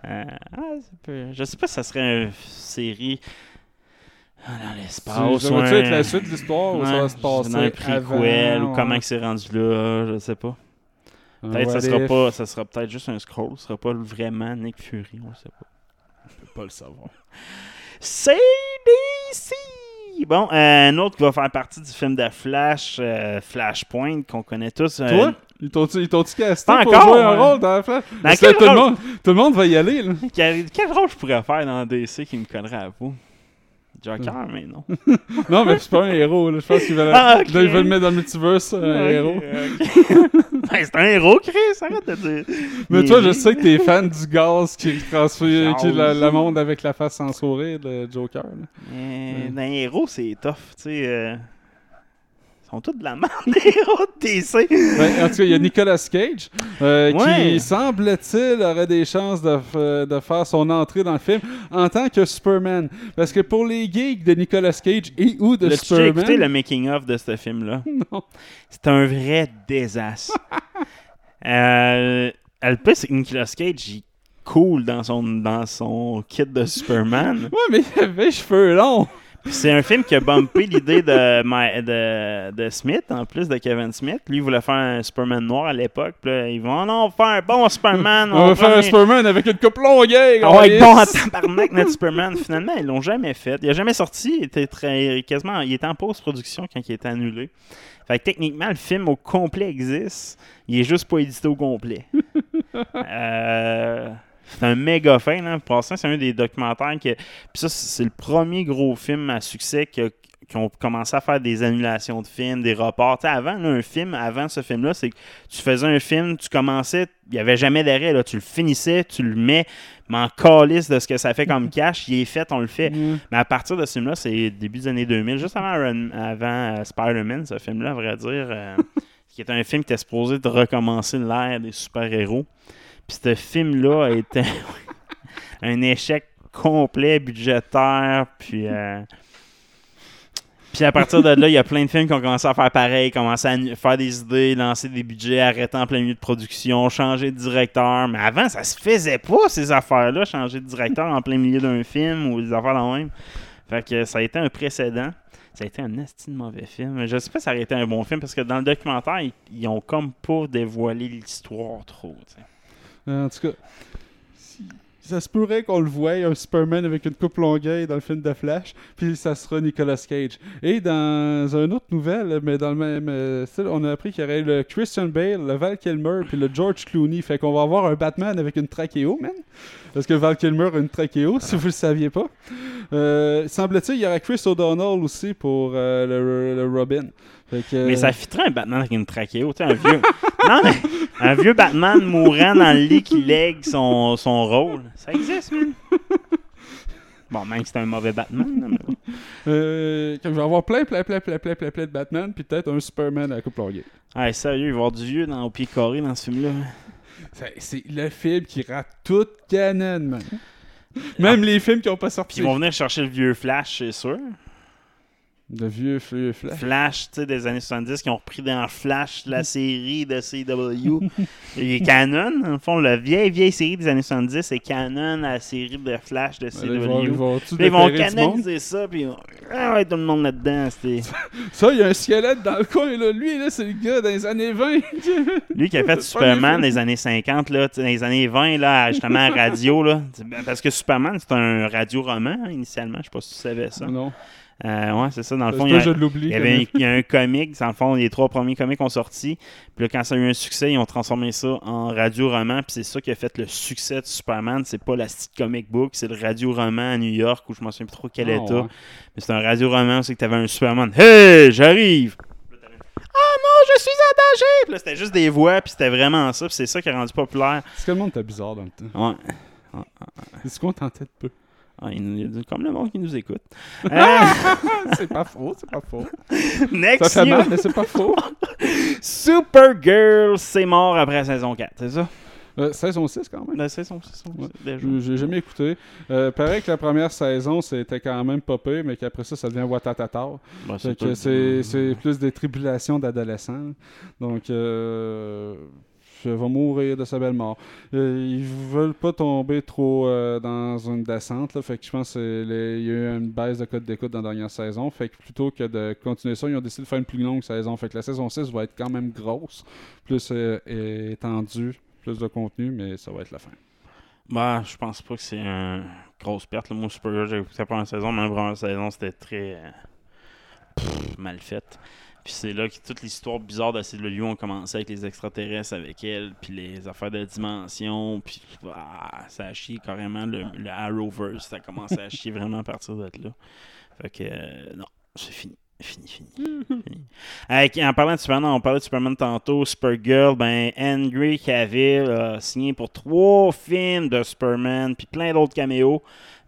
Euh, ah, ça peut- je sais pas si ça serait une série ah, dans l'espace. Ça va-tu être la suite de l'histoire ou ça va se passer dans un prequel ou comment que c'est rendu là, je sais pas. Peut-être what ça sera pas, ça sera peut-être juste un scroll, ce sera pas vraiment Nick Fury, on sait pas. on peut pas le savoir. C'est DC! Bon, euh, un autre qui va faire partie du film de Flash, euh, Flashpoint, qu'on connaît tous. euh, Toi? Ils t'ont-tu casté pour encore, jouer un rôle dans la flash? Dans que quel tout, le monde, tout le monde va y aller, là. quel, quel rôle je pourrais faire dans DC qui me collerait à vous? Joker, mais non. Non, mais c'est pas un héros, là. Je pense qu'ils veulent, Ah, ok. là, ils veulent mettre dans le multiverse un Ok, héros. ok. Ben, c'est un héros, Chris, arrête de dire. Mais toi, je sais que t'es fan du gaz qui transfère qui la, la monde avec la face sans sourire de Joker. Mais dans les héros, c'est tough, tu sais. euh, sont tous de la merde, les de DC. En tout cas, il y a Nicolas Cage euh, Ouais. qui, semble-t-il, aurait des chances de, f- de faire son entrée dans le film en tant que Superman. Parce que pour les geeks de Nicolas Cage et ou de déjà Superman... écouté le making-of de ce film-là? Non. C'est un vrai désastre. euh, le c'est que Nicolas Cage, il cool dans son, dans son kit de Superman. Ouais, mais il avait les cheveux longs. C'est un film qui a bumpé l'idée de, Ma- de, de Smith, en plus de Kevin Smith. Lui, il voulait faire un Superman noir à l'époque. Puis là, ils vont, oh non, on va faire un bon Superman. On va faire un Superman avec une coupe longueuil. Ah ouais, câlisse. bon en tabarnak, notre Superman. Finalement, ils l'ont jamais fait. Il a jamais sorti. Il était très, quasiment, il était en post-production quand il était annulé. Fait que techniquement, le film au complet existe. Il est juste pas édité au complet. Euh, c'est un méga fan. Hein. Pour l'instant, c'est un des documentaires que. Puis ça, c'est le premier gros film à succès qui, a- qui ont commencé à faire des annulations de films, des reports. Tu sais, avant, là, un film, avant ce film-là, c'est que tu faisais un film, tu commençais, il n'y avait jamais d'arrêt. Là. Tu le finissais, tu le mets, mais en calice de ce que ça fait comme cash, il est fait, on le fait. Mm. Mais à partir de ce film-là, c'est début des années 2000, juste avant, avant euh, Spider-Man, ce film-là, à vrai dire, euh, qui était un film qui était supposé de recommencer l'ère des super-héros. Puis ce film-là a été un échec complet, budgétaire, puis... euh, puis à partir de là, il y a plein de films qui ont commencé à faire pareil, commencé à faire des idées, lancer des budgets, arrêter en plein milieu de production, changer de directeur. Mais avant, ça se faisait pas, ces affaires-là, changer de directeur en plein milieu d'un film ou des affaires le même. Fait que ça a été un précédent. Ça a été un esti de mauvais film. Je sais pas si ça aurait été un bon film parce que dans le documentaire, ils, ont comme pas dévoilé l'histoire trop. En tout cas, ça se pourrait qu'on le voie, un Superman avec une coupe longueuil dans le film de Flash, puis ça sera Nicolas Cage. Et dans une autre nouvelle, mais dans le même euh, style, on a appris qu'il y aurait le Christian Bale, le Val Kilmer, puis le George Clooney. Fait qu'on va avoir un Batman avec une trachéo, man. Parce que Val Kilmer a une trachéo, si vous le saviez pas. Euh, Semble-t-il, il y aurait Chris O'Donnell aussi pour euh, le Robin. Que, Mais ça fitterait un Batman avec une trachéo, tu sais, un vieux. non, mais un vieux Batman mourant dans le lit qui lègue son, son rôle. Ça existe, man. Bon, même que c'est un mauvais Batman. là, mais bon. euh, il va y avoir plein, plein, plein, plein, plein, plein, plein de Batman, puis peut-être un Superman à la coupe longuée. Ouais, sérieux, il va y avoir du vieux dans, au pied carré dans ce film-là. C'est- C'est le film qui rate toute canon, man. Même les films qui n'ont pas Puis sorti. ils vont venir chercher le vieux Flash, c'est sûr. De vieux vieux flash. Flash, tu sais, des années 70 qui ont repris dans Flash la série de CW. Est canon, le fond, la vieille, vieille série des années 70 c'est canon la série de Flash de CW. Ils vont- ils vont ils vont canoniser ça, puis ah ouais, tout le monde là-dedans. Ça, il y a un squelette dans le coin, là. Lui, là, c'est le gars dans les années 20. Lui qui a fait Superman dans les années 50, là, dans les années 20, là, justement à radio, là. Ben, Parce que Superman, c'est un radio-roman, initialement. Je sais pas si tu savais ça. Non. Euh, ouais, c'est ça. Dans le C'est fond, il y a, il y avait un, il y a un comic, dans le fond, les trois premiers comics ont sorti. Puis là, quand ça a eu un succès, ils ont transformé ça en radio-roman. Puis c'est ça qui a fait le succès de Superman. C'est pas la petite comic book, c'est le radio-roman à New York, où je m'en souviens plus trop quel Ah, état. ouais. Mais c'est un radio-roman, c'est que t'avais un Superman. Hey, j'arrive! Ah non, je suis en danger! Puis là, c'était juste des voix, puis c'était vraiment ça. Puis c'est ça qui a rendu populaire. Parce que le monde était bizarre dans le temps. Ouais. Il se contentait de peu. Ah, il comme le monde qui nous écoute. Euh, c'est pas faux, c'est pas faux. next Ça fait news. mal, mais c'est pas faux. Supergirl, c'est mort après la saison 4, c'est ça? Euh, saison 6 quand même. La saison, saison, Ouais. déjà. Je- J'ai jamais écouté. Euh, paraît que la première saison, c'était quand même pire, mais qu'après ça, ça devient Watatata. C'est c'est plus des tribulations d'adolescents. Donc, euh, vais mourir de sa belle mort. Euh, ils veulent pas tomber trop euh, dans une descente. Là, fait que je pense qu'il y a eu une baisse de code d'écoute dans la dernière saison. Fait que plutôt que de continuer ça, ils ont décidé de faire une plus longue saison. Fait que la saison 6 va être quand même grosse, plus euh, étendue, plus de contenu, mais ça va être la fin. Bah, je pense pas que c'est une grosse perte. Moi, Supergirl, j'ai écouté la première saison, mais la première saison, c'était très mal fait. Puis c'est là que toute l'histoire bizarre de CW ont commencé avec les extraterrestres avec elle, puis les affaires de dimension, puis ah, ça a chié carrément le, le Arrowverse. Ça a commencé à chier vraiment à partir de là. Fait que euh, non, c'est fini. Fini, fini. fini. Avec- en parlant de Superman, on parlait de Superman tantôt, Supergirl, ben Henry Cavill a signé pour trois films de Superman, puis plein d'autres caméos,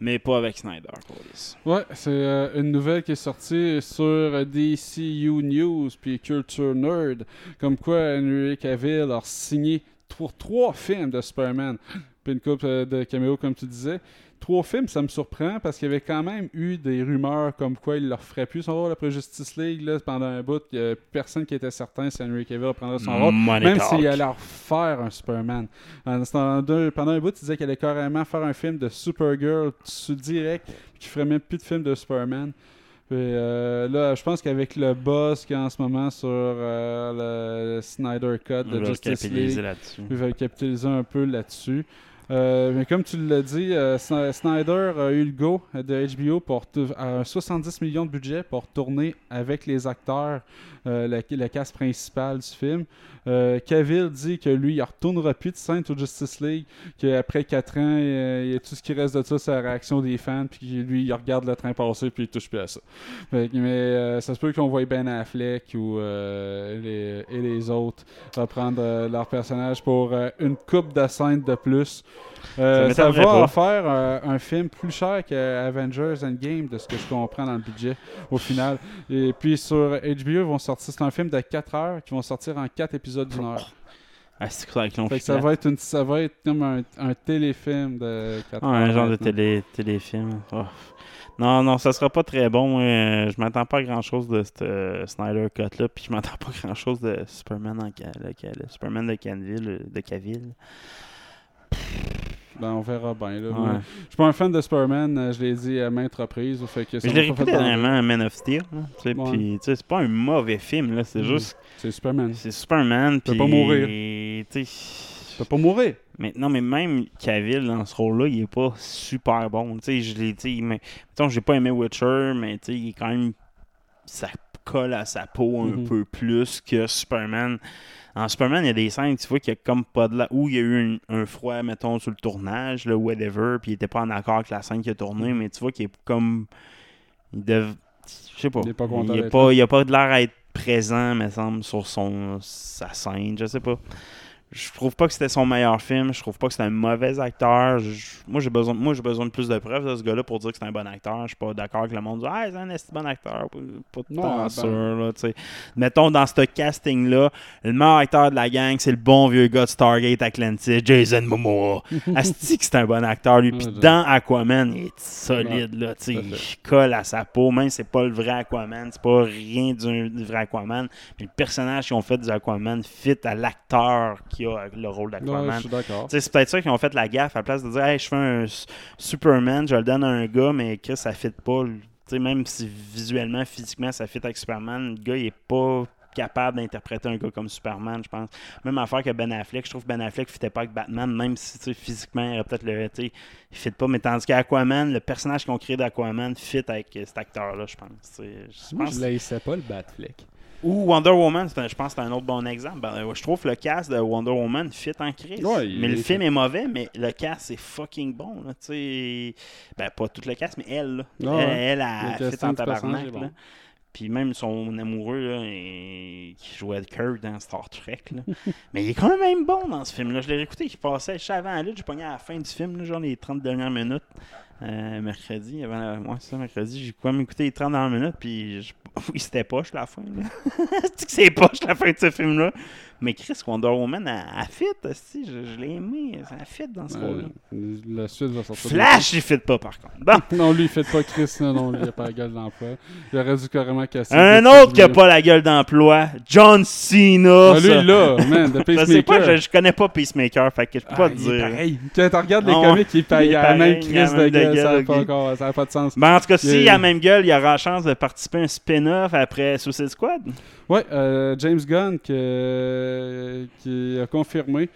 mais pas avec Snyder. câlisse. Ouais, c'est euh, une nouvelle qui est sortie sur DCU News puis Culture Nerd, comme quoi Henry Cavill a signé pour trois films de Superman, puis une couple euh, de caméos comme tu disais. Trois films, ça me surprend parce qu'il y avait quand même eu des rumeurs comme quoi il leur ferait plus son rôle après Justice League là, pendant un bout. Il a personne qui était certain si Henry Cavill reprendrait son rôle. Money Même s'il allait refaire un Superman. En- pendant un bout, il disait qu'il allait carrément faire un film de Supergirl direct, qu'il ferait même plus de film de Superman. Puis, euh, là, je pense qu'avec le boss qu'il y a en ce moment sur euh, le Snyder Cut de Justice capitaliser League, il va capitaliser un peu là-dessus. Euh, mais comme tu l'as dit, euh, Sn- Snyder a eu le go de HBO pour à 70 millions de budget pour tourner avec les acteurs euh, la, la casse principale du film. Euh, Cavill dit que lui, il ne retournera plus de scène au Justice League, qu'après 4 ans, euh, il y a tout ce qui reste de ça, c'est la réaction des fans, puis lui, il regarde le train passer, puis il touche plus à ça. Mais euh, ça se peut qu'on voit Ben Affleck ou euh, et les autres reprendre euh, leur personnage pour euh, une coupe de scènes de plus. Euh, Ça va pas. en faire euh, un film plus cher que Avengers Endgame, de ce que je comprends dans le budget, au final. Et puis sur HBO, vont sortir, c'est un film de 4 heures qui vont sortir en 4 épisodes d'une heure. Ah, c'est ça avec long Fait que ça va être une, ça va être comme un, un téléfim de 4 Ah, heures. un genre de télé, téléfilm. Oh. Non, non, ça sera pas très bon. euh, je m'attends pas à grand chose de ce euh, Snyder Cut là, puis je m'attends pas à grand chose de Superman en le, le Superman de Canville, de Cavill. Ben, on verra bien. Là. Ouais. Je suis pas un fan de Superman, euh, je l'ai dit à maintes reprises. Fait que ça je l'ai dernièrement, Man of Steel. tu Ouais. Puis, tu sais, c'est pas un mauvais film, là. C'est Mhm. juste. C'est Superman. C'est Superman. Puis. pas mourir. Tu. Tu peux pas mourir. Mais non, mais même Cavill dans ce rôle-là, il est pas super bon. Tu sais, je l'ai dit, mais mettons, j'ai pas aimé Witcher, mais tu sais, il est quand même. Ça colle à sa peau un Mhm. peu plus que Superman. En Superman, il y a des scènes, tu vois, qu'il y a comme pas de la. Où il y a eu un, un froid, mettons, sur le tournage, là, whatever, puis il était pas en accord avec la scène qui a tourné, mais tu vois qu'il est comme. Il dev... Je sais pas. Il est pas content Il, est d'être pas, là. il a pas de l'air à être présent, me semble, sur son sa scène. Je sais pas. Je trouve pas que c'était son meilleur film. Je trouve pas que c'est un mauvais acteur. Je- moi, j'ai besoin, moi, j'ai besoin de plus de preuves de ce gars-là pour dire que c'est un bon acteur. Je suis pas d'accord que le monde dise Ah, c'est un bon acteur. Pas, Non, temps ben- sûr. Là. Mettons, dans ce casting-là, le meilleur acteur de la gang, c'est le bon vieux gars de Stargate Atlantis, Jason Momoa. Asti que c'est un bon acteur, lui. Puis dans Aquaman, il est solide. Là, il colle à sa peau. Même si c'est pas le vrai Aquaman, c'est pas rien du, du vrai Aquaman. Mais le personnage qu'ils ont fait du Aquaman fit à l'acteur qui a le rôle d'Aquaman. C'est peut-être ça qu'ils ont fait la gaffe à la place de dire hey, je fais un Superman, je le donne à un gars, mais Chris, ça fit pas. Même si visuellement, physiquement, ça fit avec Superman, le gars, il est pas capable d'interpréter un gars comme Superman, je pense. Même affaire que Ben Affleck, je trouve que Ben Affleck fitait pas avec Batman, même si physiquement, il aurait peut-être le. Il fit pas, mais tandis qu'Aquaman, le personnage qu'ils ont créé d'Aquaman fit avec cet acteur-là, je pense. Je Moi, pense je laissais pas le Batfleck. Ou Wonder Woman, un- je pense que c'est un autre bon exemple. Ben, euh, je trouve que le cast de Wonder Woman fit en crise. Ouais, mais le film est mauvais, mais le cast est fucking bon. Là, ben, pas tout le cast, mais elle. là. Ouais, elle, ouais. elle, Le a fit en tabarnak. bon. Puis même son amoureux là, et- qui jouait Kirk dans Star Trek. là. mais il est quand même bon dans ce film-là. Je l'ai réécouté, il passait, je savais avant la lutte, j'ai pogné à la fin du film, là, genre les 30 dernières minutes. euh, mercredi, avant la... ouais, c'est ça, mercredi, j'ai quand même écouté les 30 dernières minutes, puis je- oui, c'était poche la fin. Là. c'est poche la fin de ce film-là. Mais Chris Wonder Woman, elle, elle fit, esti, je, je l'ai aimé, elle fit dans ce rôle-là. Euh, la suite va sortir. Flash, il fit pas par contre. Bon, Non, lui, il fait pas Chris, non, non, lui, il a pas la gueule d'emploi. Il aurait dû carrément casser. un autre qui a pas la gueule d'emploi, John Cena. Ah, lui, là, man, de Je sais pas, je, je connais pas Peacemaker, fait que je peux pas Ah, te dire. pareil. Quand tu regardes les comics, il. Il Il a la même la de gueule. Ça n'a pas, ok. encore- ça a pas de sens. Ben, en tout cas, s'il Il- a la même gueule, il aura la chance de participer à un spin-off après Suicide Squad. Ouais, euh, James Gunn que- qui a confirmé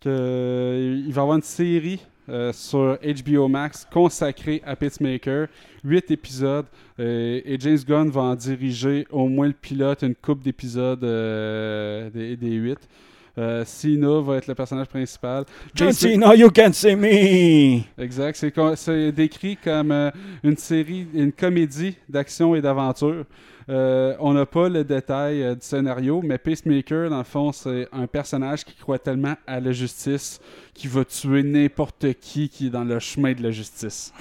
qu'il va y avoir une série euh, sur HBO Max consacrée à Pitchmaker. Huit épisodes. euh, et James Gunn va en diriger au moins le pilote, une coupe d'épisodes des, des huit. Euh, Cena va être le personnage principal. John Cena, you can see me! Exact. C'est décrit comme euh, une série, une comédie d'action et d'aventure. Euh, on n'a pas le détail euh, du scénario, mais Pacemaker, dans le fond, c'est un personnage qui croit tellement à la justice qu'il va tuer n'importe qui qui est dans le chemin de la justice.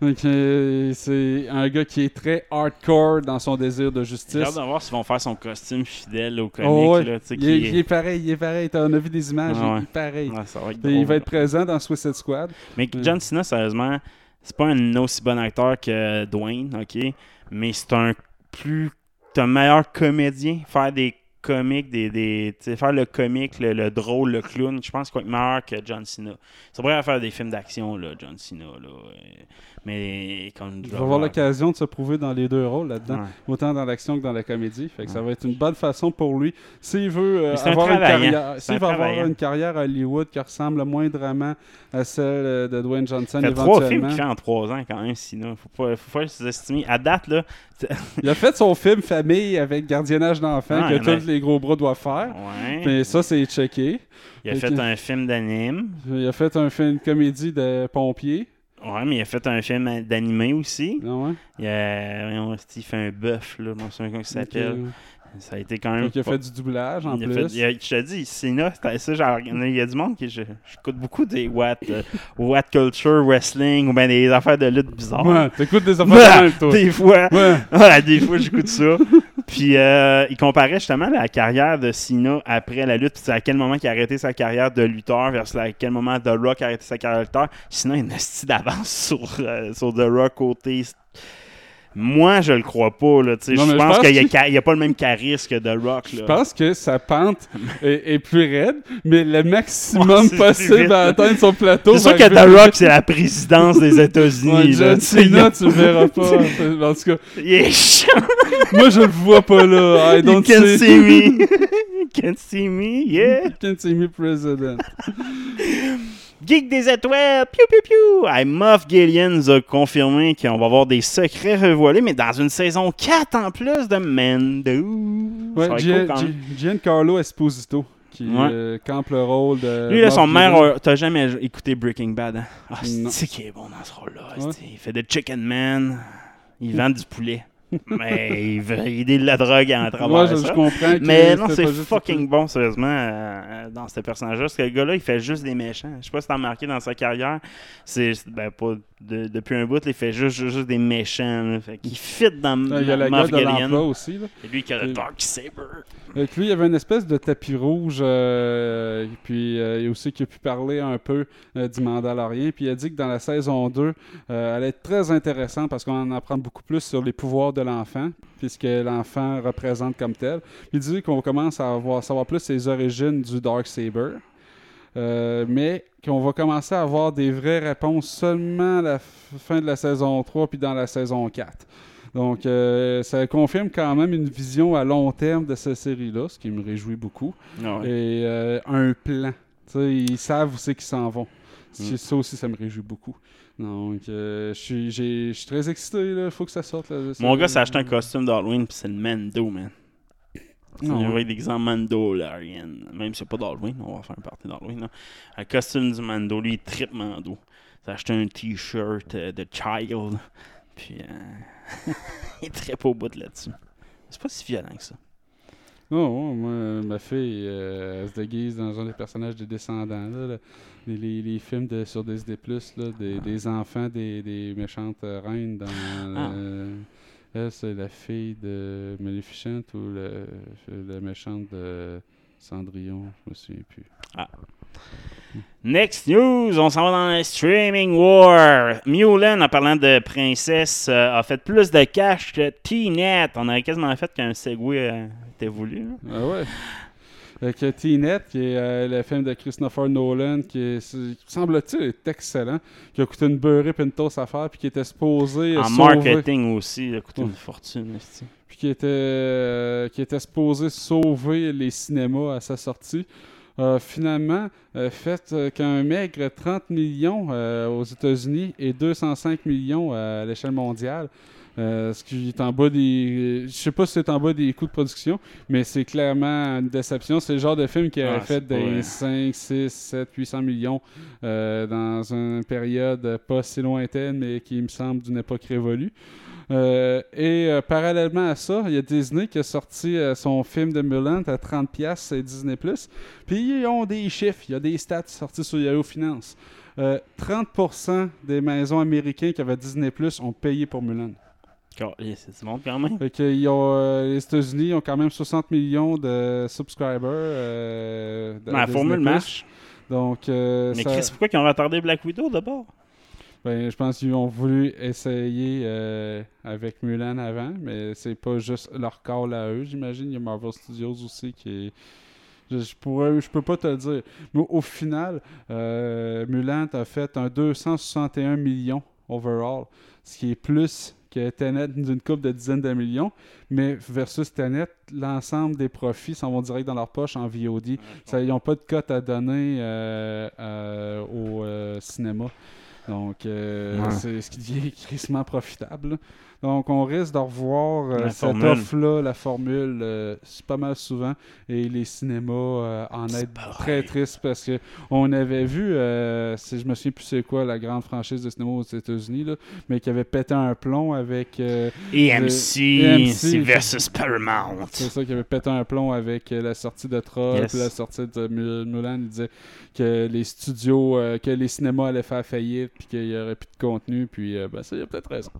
Donc, euh, c'est un gars qui est très hardcore dans son désir de J'ai justice. hâte de voir s'ils vont faire son costume fidèle au comic. Oh, ouais. là, il, est, qui il est pareil, il est pareil. T'en as vu des images, Ah ouais. il est pareil. Ouais, ça va être il va être présent dans Suicide Squad. Mais John Cena, sérieusement, c'est pas un aussi bon acteur que Dwayne, ok? Mais c'est un plus. C'est un meilleur comédien. Faire des comiques, des, des, faire le comique, le, le drôle, le clown, je pense qu'il va être meilleur que John Cena. C'est vrai à faire des films d'action, là, John Cena. Là, euh, mais comme Il va avoir l'occasion de se prouver dans les deux rôles là-dedans, Ouais. autant dans l'action que dans la comédie. Fait que ça va être une bonne façon pour lui. S'il veut euh, un avoir une carrière, s'il va avoir une carrière à Hollywood qui ressemble moindrement à celle euh, de Dwayne Johnson Il fait trois films qu'il fait en trois ans quand même, Cena. Faut pas, faut pas sous-estimer. À date, là, Il a fait son film Famille avec gardiennage d'enfants que mais- tous les gros bras doivent faire. ouais. Mais ça, c'est checké. il a fait fait un film d'anime. Il a fait un film, une comédie de pompiers. Ouais, mais il a fait un film d'animé aussi. Ah ouais? Il, a, il fait un bœuf, là. Je me souviens comment il s'appelle. Donc, Ça a été quand même. donc, il a pas- fait du doublage en il a plus. fait- il a- je te dis, c'était ça, genre, il y a- du monde qui. J'écoute beaucoup des What, euh, what Culture Wrestling ou bien des affaires de lutte bizarres. Ouais, t'écoutes des affaires de même, toi. des fois. Ouais. Ouais, des fois, j'écoute ça. Puis, euh, il comparait justement la carrière de Cena après la lutte, puis à quel moment il a arrêté sa carrière de lutteur versus à quel moment The Rock a arrêté sa carrière de lutteur. Sinon, il y a une astuce d'avance sur, euh, sur The Rock côté. Moi, je le crois pas. Là. Non, je pense qu'il n'y a, pas le même charisme que The Rock. Je pense que sa pente est, est plus raide, mais le maximum Ouais, possible à atteindre son plateau. C'est sûr que The Rock, c'est la présidence des États-Unis. Ouais, Cena, tu le verras pas. En tout cas, Il est chiant. moi, je le vois pas là. I You don't can see, see me. you can see me, yeah. You can see me president. Geek des étoiles, piou piou piou. Hey, Moff nous a confirmé qu'on va avoir des secrets revoilés, mais dans une saison 4 en plus de Mando. Ouais, cool Giancarlo Esposito, qui Ouais. euh, campe le rôle de. Lui, là, son mère, t'as jamais écouté Breaking Bad, hein? Ah, c'est qui est bon dans ce rôle-là. Ouais. Il fait de Chicken Man. Il vend du poulet. Mais il veut aider de la drogue à travers Moi, je, ça. je comprends Mais non, c'est juste- fucking bon, sérieusement, euh, dans ce personnage-là. Parce que le gars-là, il fait juste des méchants. Je sais pas si t'as remarqué dans sa carrière. C'est, ben, pas de- depuis un bout, il fait juste, juste, juste des méchants. là. Fait qu'il fit dans Il y a la gueule de l'emploi aussi. Là. C'est lui qui a le Et- Dark Saber. Avec lui, il y avait une espèce de tapis rouge, euh, et puis euh, il y a aussi qui a pu parler un peu euh, du Mandalorien, puis il a dit que dans la saison 2, euh, elle est très intéressante parce qu'on en apprend beaucoup plus sur les pouvoirs de l'enfant, puis ce que l'enfant représente comme tel. Puis il dit qu'on commence à avoir, savoir plus les origines du Dark Saber. Euh, mais qu'on va commencer à avoir des vraies réponses seulement à la fin de la saison 3 puis dans la saison 4. Donc, euh, ça confirme quand même une vision à long terme de cette série-là, ce qui me réjouit beaucoup. Ah ouais. Et euh, un plan. Ils savent où c'est qu'ils s'en vont. Mm. Ça aussi, ça me réjouit beaucoup. Donc, euh, je suis très excité. Il faut que ça sorte. là. Mon gars s'est acheté un costume d'Halloween, puis c'est le Mando, man. Non, Il ouais. va être exemple Mandalorian. Même si c'est pas d'Halloween, on va faire une partie d'Halloween. Un costume du Mando, lui, il tripe Mando. S'est acheté un t-shirt euh, de Child. Puis, euh, il tripe au bout là-dessus. C'est pas si violent que ça. Oh, ouais, moi, ma fille, euh, elle se déguise dans un des personnages des descendants. Là, là. Les, les- les films de, sur Disney+, là, des, des enfants des, des méchantes euh, reines dans... Ah. Elle, c'est la fille de Maleficent ou la méchante de Cendrillon, je me souviens plus. Next news, on s'en va dans le streaming war. Mulan, en parlant de princesse, euh, a fait plus de cash que T-Net. On aurait quasiment fait qu'un segway euh, était voulu. là. Ah ouais? Avec euh, T-Net, qui est euh, le film de Christopher Nolan, qui, est, semble-t-il est excellent, qui a coûté une beurrée et une toast à faire, puis qui était supposé En sauver- marketing aussi, il a coûté une fortune. puis qui était, euh, qui était supposé sauver les cinémas à sa sortie. Euh, finalement, euh, fait euh, qu'un maigre 30 millions aux États-Unis et 205 millions à l'échelle mondiale. Euh, ce qui est en bas des. Je sais pas si c'est en bas des coûts de production, mais c'est clairement une déception. C'est le genre de film qui aurait Ah, fait des vrai. 5, 6, 7, 800 millions euh, dans une période pas si lointaine, mais qui me semble d'une époque révolue. Euh, et euh, parallèlement à ça, il y a Disney qui a sorti euh, son film de Mulan à 30$, piastres, c'est Disney+. Puis ils ont des chiffres, il y a des stats sortis sur Yahoo Finance. Euh, 30% des maisons américaines qui avaient Disney+, ont payé pour Mulan. C'est du monde quand même. Fait que, ils ont, euh, les États-Unis ont quand même 60 millions de subscribers. Euh, de La formule marche. Donc, euh, Mais ça- Chris, pourquoi ils ont retardé Black Widow d'abord? Ben, je pense qu'ils ont voulu essayer euh, avec Mulan avant, mais c'est pas juste leur call à eux, j'imagine. Il y a Marvel Studios aussi qui est. Je, je pourrais, je peux pas te le dire. Mais au final, euh, Mulan a fait un 261 millions overall, ce qui est plus que Tenet d'une coupe de dizaines de millions. Mais versus Tenet, l'ensemble des profits s'en vont direct dans leur poche en VOD. Ça, ils n'ont pas de cote à donner euh, euh, au euh, cinéma. Donc, euh, Ouais. c'est ce qui devient crissement profitable. Donc, on risque de revoir euh, cette offre-là, la formule, euh, c'est pas mal souvent. Et les cinémas euh, en être très tristes parce que on avait vu, euh, si je me souviens plus c'est quoi, la grande franchise de cinéma aux États-Unis, mais qui avait pété un plomb avec. EMC, EMC, c'est versus Paramount. c'est ça qui avait pété un plomb avec la sortie de Troll, Yes. la sortie de Mul- Mulan. Il disait que les studios, que les cinémas allaient faire faillite, puis qu'il y aurait plus de contenu, puis ben, ça, il a peut-être raison.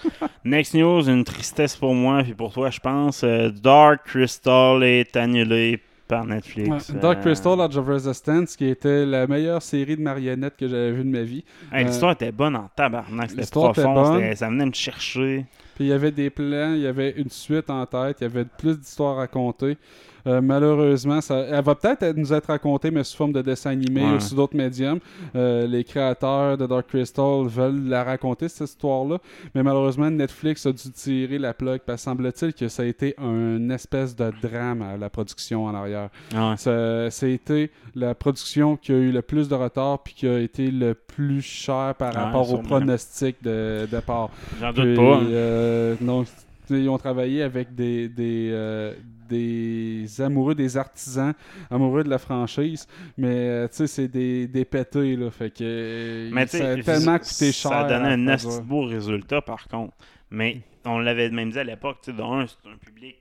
Next news, une tristesse pour moi et pour toi, je pense. Euh, Dark Crystal est annulé par Netflix. Ouais, Dark Euh, Crystal, Edge of Resistance, qui était la meilleure série de marionnettes que j'avais vue de ma vie. hey, Euh, L'histoire était bonne en tabarnak, c'était était profond, c'était- ça venait me chercher. Puis il y avait des plans, il y avait une suite en tête, il y avait plus d'histoires à raconter. Euh, malheureusement, ça, elle va peut-être être- nous être racontée, mais sous forme de dessin animé Ouais. ou sous d'autres médiums. Euh, les créateurs de Dark Crystal veulent la raconter, cette histoire-là. Mais malheureusement, Netflix a dû tirer la plug, parce que semble-t-il que ça a été un espèce de drame à la production en arrière. Ouais. Ça, ça a été la production qui a eu le plus de retard puis qui a été le plus cher par Ouais, rapport au pronostic de départ. J'en doute pas. hein. euh, non, ils ont travaillé avec des, des, euh, des amoureux, des artisans, amoureux de la franchise, mais euh, tu sais, c'est des, des pétés, là. Fait que euh, Mais tu ça a sais, tellement coûté cher. Ça a donné un asti beau résultat, par contre. Mais on l'avait même dit à l'époque, tu sais, c'est un public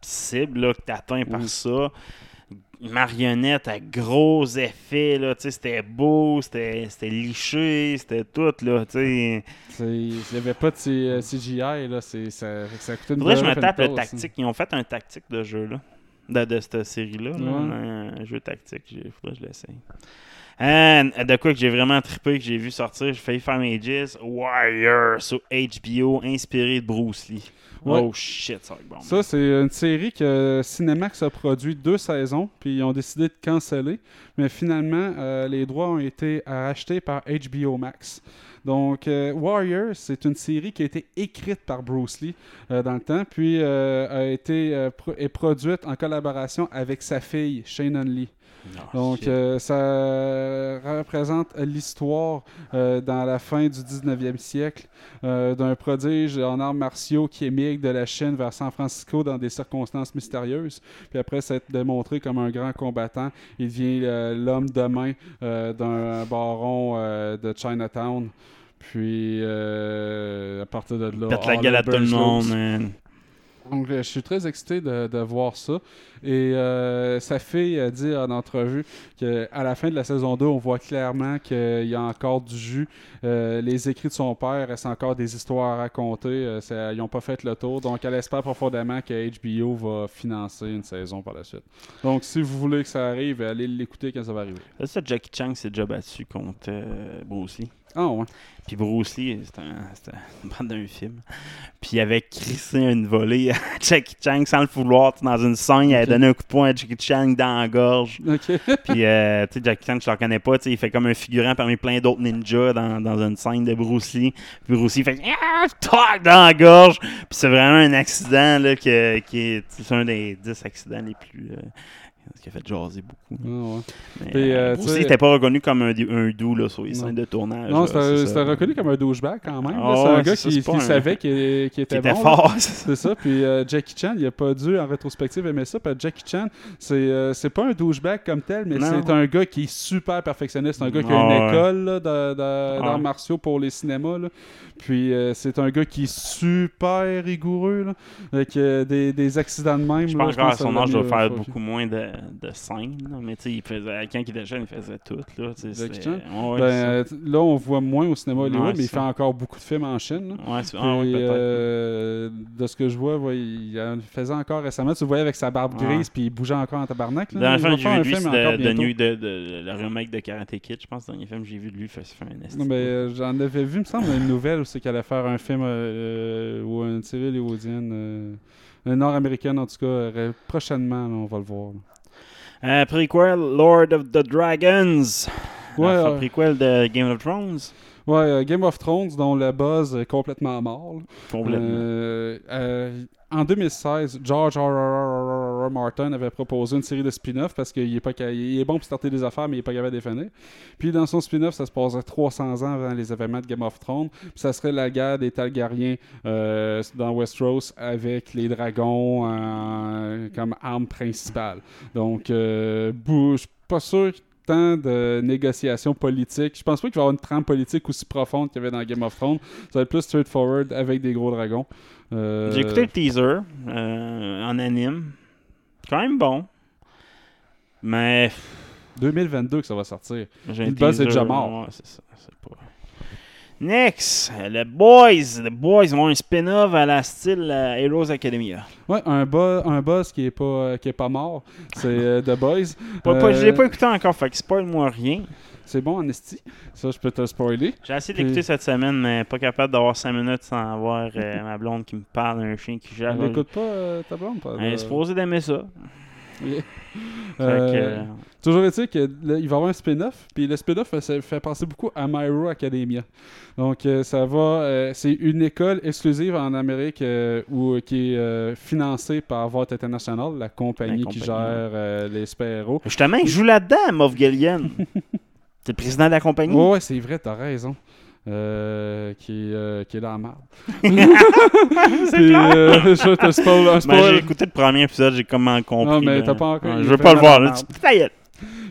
cible là, que t'atteins par Oui. ça. Marionnette à gros effets, là, tu sais, c'était beau, c'était c'était liché, c'était tout, là, tu sais. Il n'y avait pas de C- euh, CGI, là. c'est- Ça, ça coûtait une Faudrait que je me tape le tactique. Ils ont fait un tactique de jeu, là. De, de cette série-là. Ouais. Un jeu tactique. Il faudrait que je l'essaye. De quoi que j'ai vraiment trippé, que j'ai vu sortir, j'ai failli faire mes Warrior sur HBO, inspiré de Bruce Lee. Ouais. Oh shit, ça va être bon. Ça, c'est une série que Cinemax a produit deux saisons, puis ils ont décidé de canceller. Mais finalement, euh, les droits ont été rachetés par HBO Max. Donc, euh, Warrior, c'est une série qui a été écrite par Bruce Lee euh, dans le temps, puis euh, a été pro- est produite en collaboration avec sa fille, Shannon Lee. Donc, euh, ça représente l'histoire euh, dans la fin du 19e siècle euh, d'un prodige en arts martiaux qui émigre de la Chine vers San Francisco dans des circonstances mystérieuses. Puis après s'être démontré comme un grand combattant, il devient l'homme de main d'un baron de Chinatown. Puis, à partir de là... Pète la all gueule à tout le hell monde, breaks loose. man. Donc, euh, je suis très excité de, voir ça. Et euh, sa fille a dit en entrevue qu'à la fin de la saison 2, on voit clairement qu'il y a encore du jus. Euh, les écrits de son père restent encore des histoires à raconter. Euh, ils n'ont pas fait le tour. Donc, elle espère profondément que HBO va financer une saison par la suite. Donc, si vous voulez que ça arrive, allez l'écouter quand ça va arriver. Ça, Jackie Chan s'est déjà battu contre euh, Bruce Lee. Ah ouais. Puis Bruce Lee, c'était un- une bande d'un film. Puis il avait crissé une volée à Jackie Chan sans le vouloir. Dans une scène, il avait donné un coup de poing à Jackie Chan dans la gorge. OK. Puis, euh, tu sais, Jackie Chan, je le reconnais pas. tu sais, Il fait comme un figurant parmi plein d'autres ninjas dans, dans une scène de Bruce Lee. Puis Bruce Lee fait Ah, dans la gorge. Puis c'est vraiment un accident là, que- qui est c'est un des 10 accidents les plus. euh, qui a fait jaser beaucoup. Ah ouais. Puis, euh, euh, n'était pas reconnu comme un, un doux là, sur les Non. scènes de tournage. Non, c'était reconnu comme un douchebag quand même. Ah c'est un gars ça, qui, un- savait qu'il qu'il Qui était, était bon, là. fort. c'est ça. Puis euh, Jackie Chan, il a pas dû en rétrospective aimer ça, parce que Jackie Chan, c'est euh, pas un douchebag comme tel, mais c'est un gars qui est super perfectionniste, un gars qui a Ah une ouais. école là, de- de- d'arts martiaux pour les cinémas, là. puis c'est un gars qui est super rigoureux, là, avec des, des accidents de même. Je pense encore à que ça son âge, il mis, doit faire beaucoup moins de, de scènes. là. Mais tu sais, il faisait, quand il était jeune, il faisait tout. Là? Ouais, Ben, euh, là, on voit moins au cinéma Hollywood, Ouais, mais il fait encore beaucoup de films en Chine. Ouais, Puis, ah euh, de ce que je vois, il en faisait encore récemment. Tu le voyais avec sa barbe grise, puis il bougeait encore en tabarnak. là. Le dernier Il film j'ai un vu film de, de. New- de, de- le remake de Karate Kid. Je pense le dernier film que j'ai vu de lui, fait, fait un esti. Non, mais euh, j'en avais vu, il me semble, une nouvelle où c'est qu'elle allait faire un film euh, ou une série hollywoodienne, euh, nord-américaine en tout cas, prochainement, là, on va le voir. là. Euh, prequel, Lord of the Dragons. Ouais, ouais. prequel de Game of Thrones. Ouais, euh, Game of Thrones, dont le buzz est complètement mort. là. Complètement. Euh, euh, en 2016, George R. R. R. Martin avait proposé une série de spin-off parce qu'il est, pas est bon pour starter des affaires, mais il est pas capable de les finir. Puis dans son spin-off, ça se passerait 300 ans avant les événements de Game of Thrones. Puis ça serait la guerre des Targaryens euh, dans Westeros avec les dragons euh, comme arme principale. Donc, euh, bou- je suis pas sûr tant de négociations politiques. Je pense pas qu'il va y avoir une trame politique aussi profonde qu'il y avait dans Game of Thrones. Ça va être plus straightforward avec des gros dragons. Euh, J'ai écouté le teaser euh, en anime. Quand même bon. Mais 2022 que ça va sortir. j'ai Le buzz est déjà mort. ouais, c'est ça. C'est pas... Next, le Boys. The Boys ont un spin-off à la style euh, Heroes Academia. Ouais, un, bo- un boss qui est pas, euh, qui est pas mort, c'est euh, The Boys. Pas, pas- je l'ai pas écouté encore, fait que spoil-moi rien. C'est bon en esti. Ça, je peux te spoiler. J'ai essayé Puis- d'écouter cette semaine, mais pas capable d'avoir 5 minutes sans avoir ma blonde qui me parle d'un chien qui gère. Elle n'écoute pas ta blonde? pas- Elle est supposée d'aimer ça. Yeah. Euh, que, euh, Toujours est-il qu'il va y avoir un spin-off, puis le spin-off euh, ça fait penser beaucoup à My Hero Academia. Donc euh, ça va, c'est une école exclusive en Amérique où, qui est financée par Vote International, la compagnie, La qui compagnie, gère les super-héros. Justement, il joue là-dedans, Moff Gideon. C'est le président de la compagnie? Ouais, ouais, c'est vrai, t'as raison. Euh, qui, est, euh, qui est là en marde. C'est euh, je te spoil un Ben, spoil. j'ai écouté le premier épisode, j'ai comment compris. Non, mais t'as pas encore- Ouais, je veux pas le voir. Là.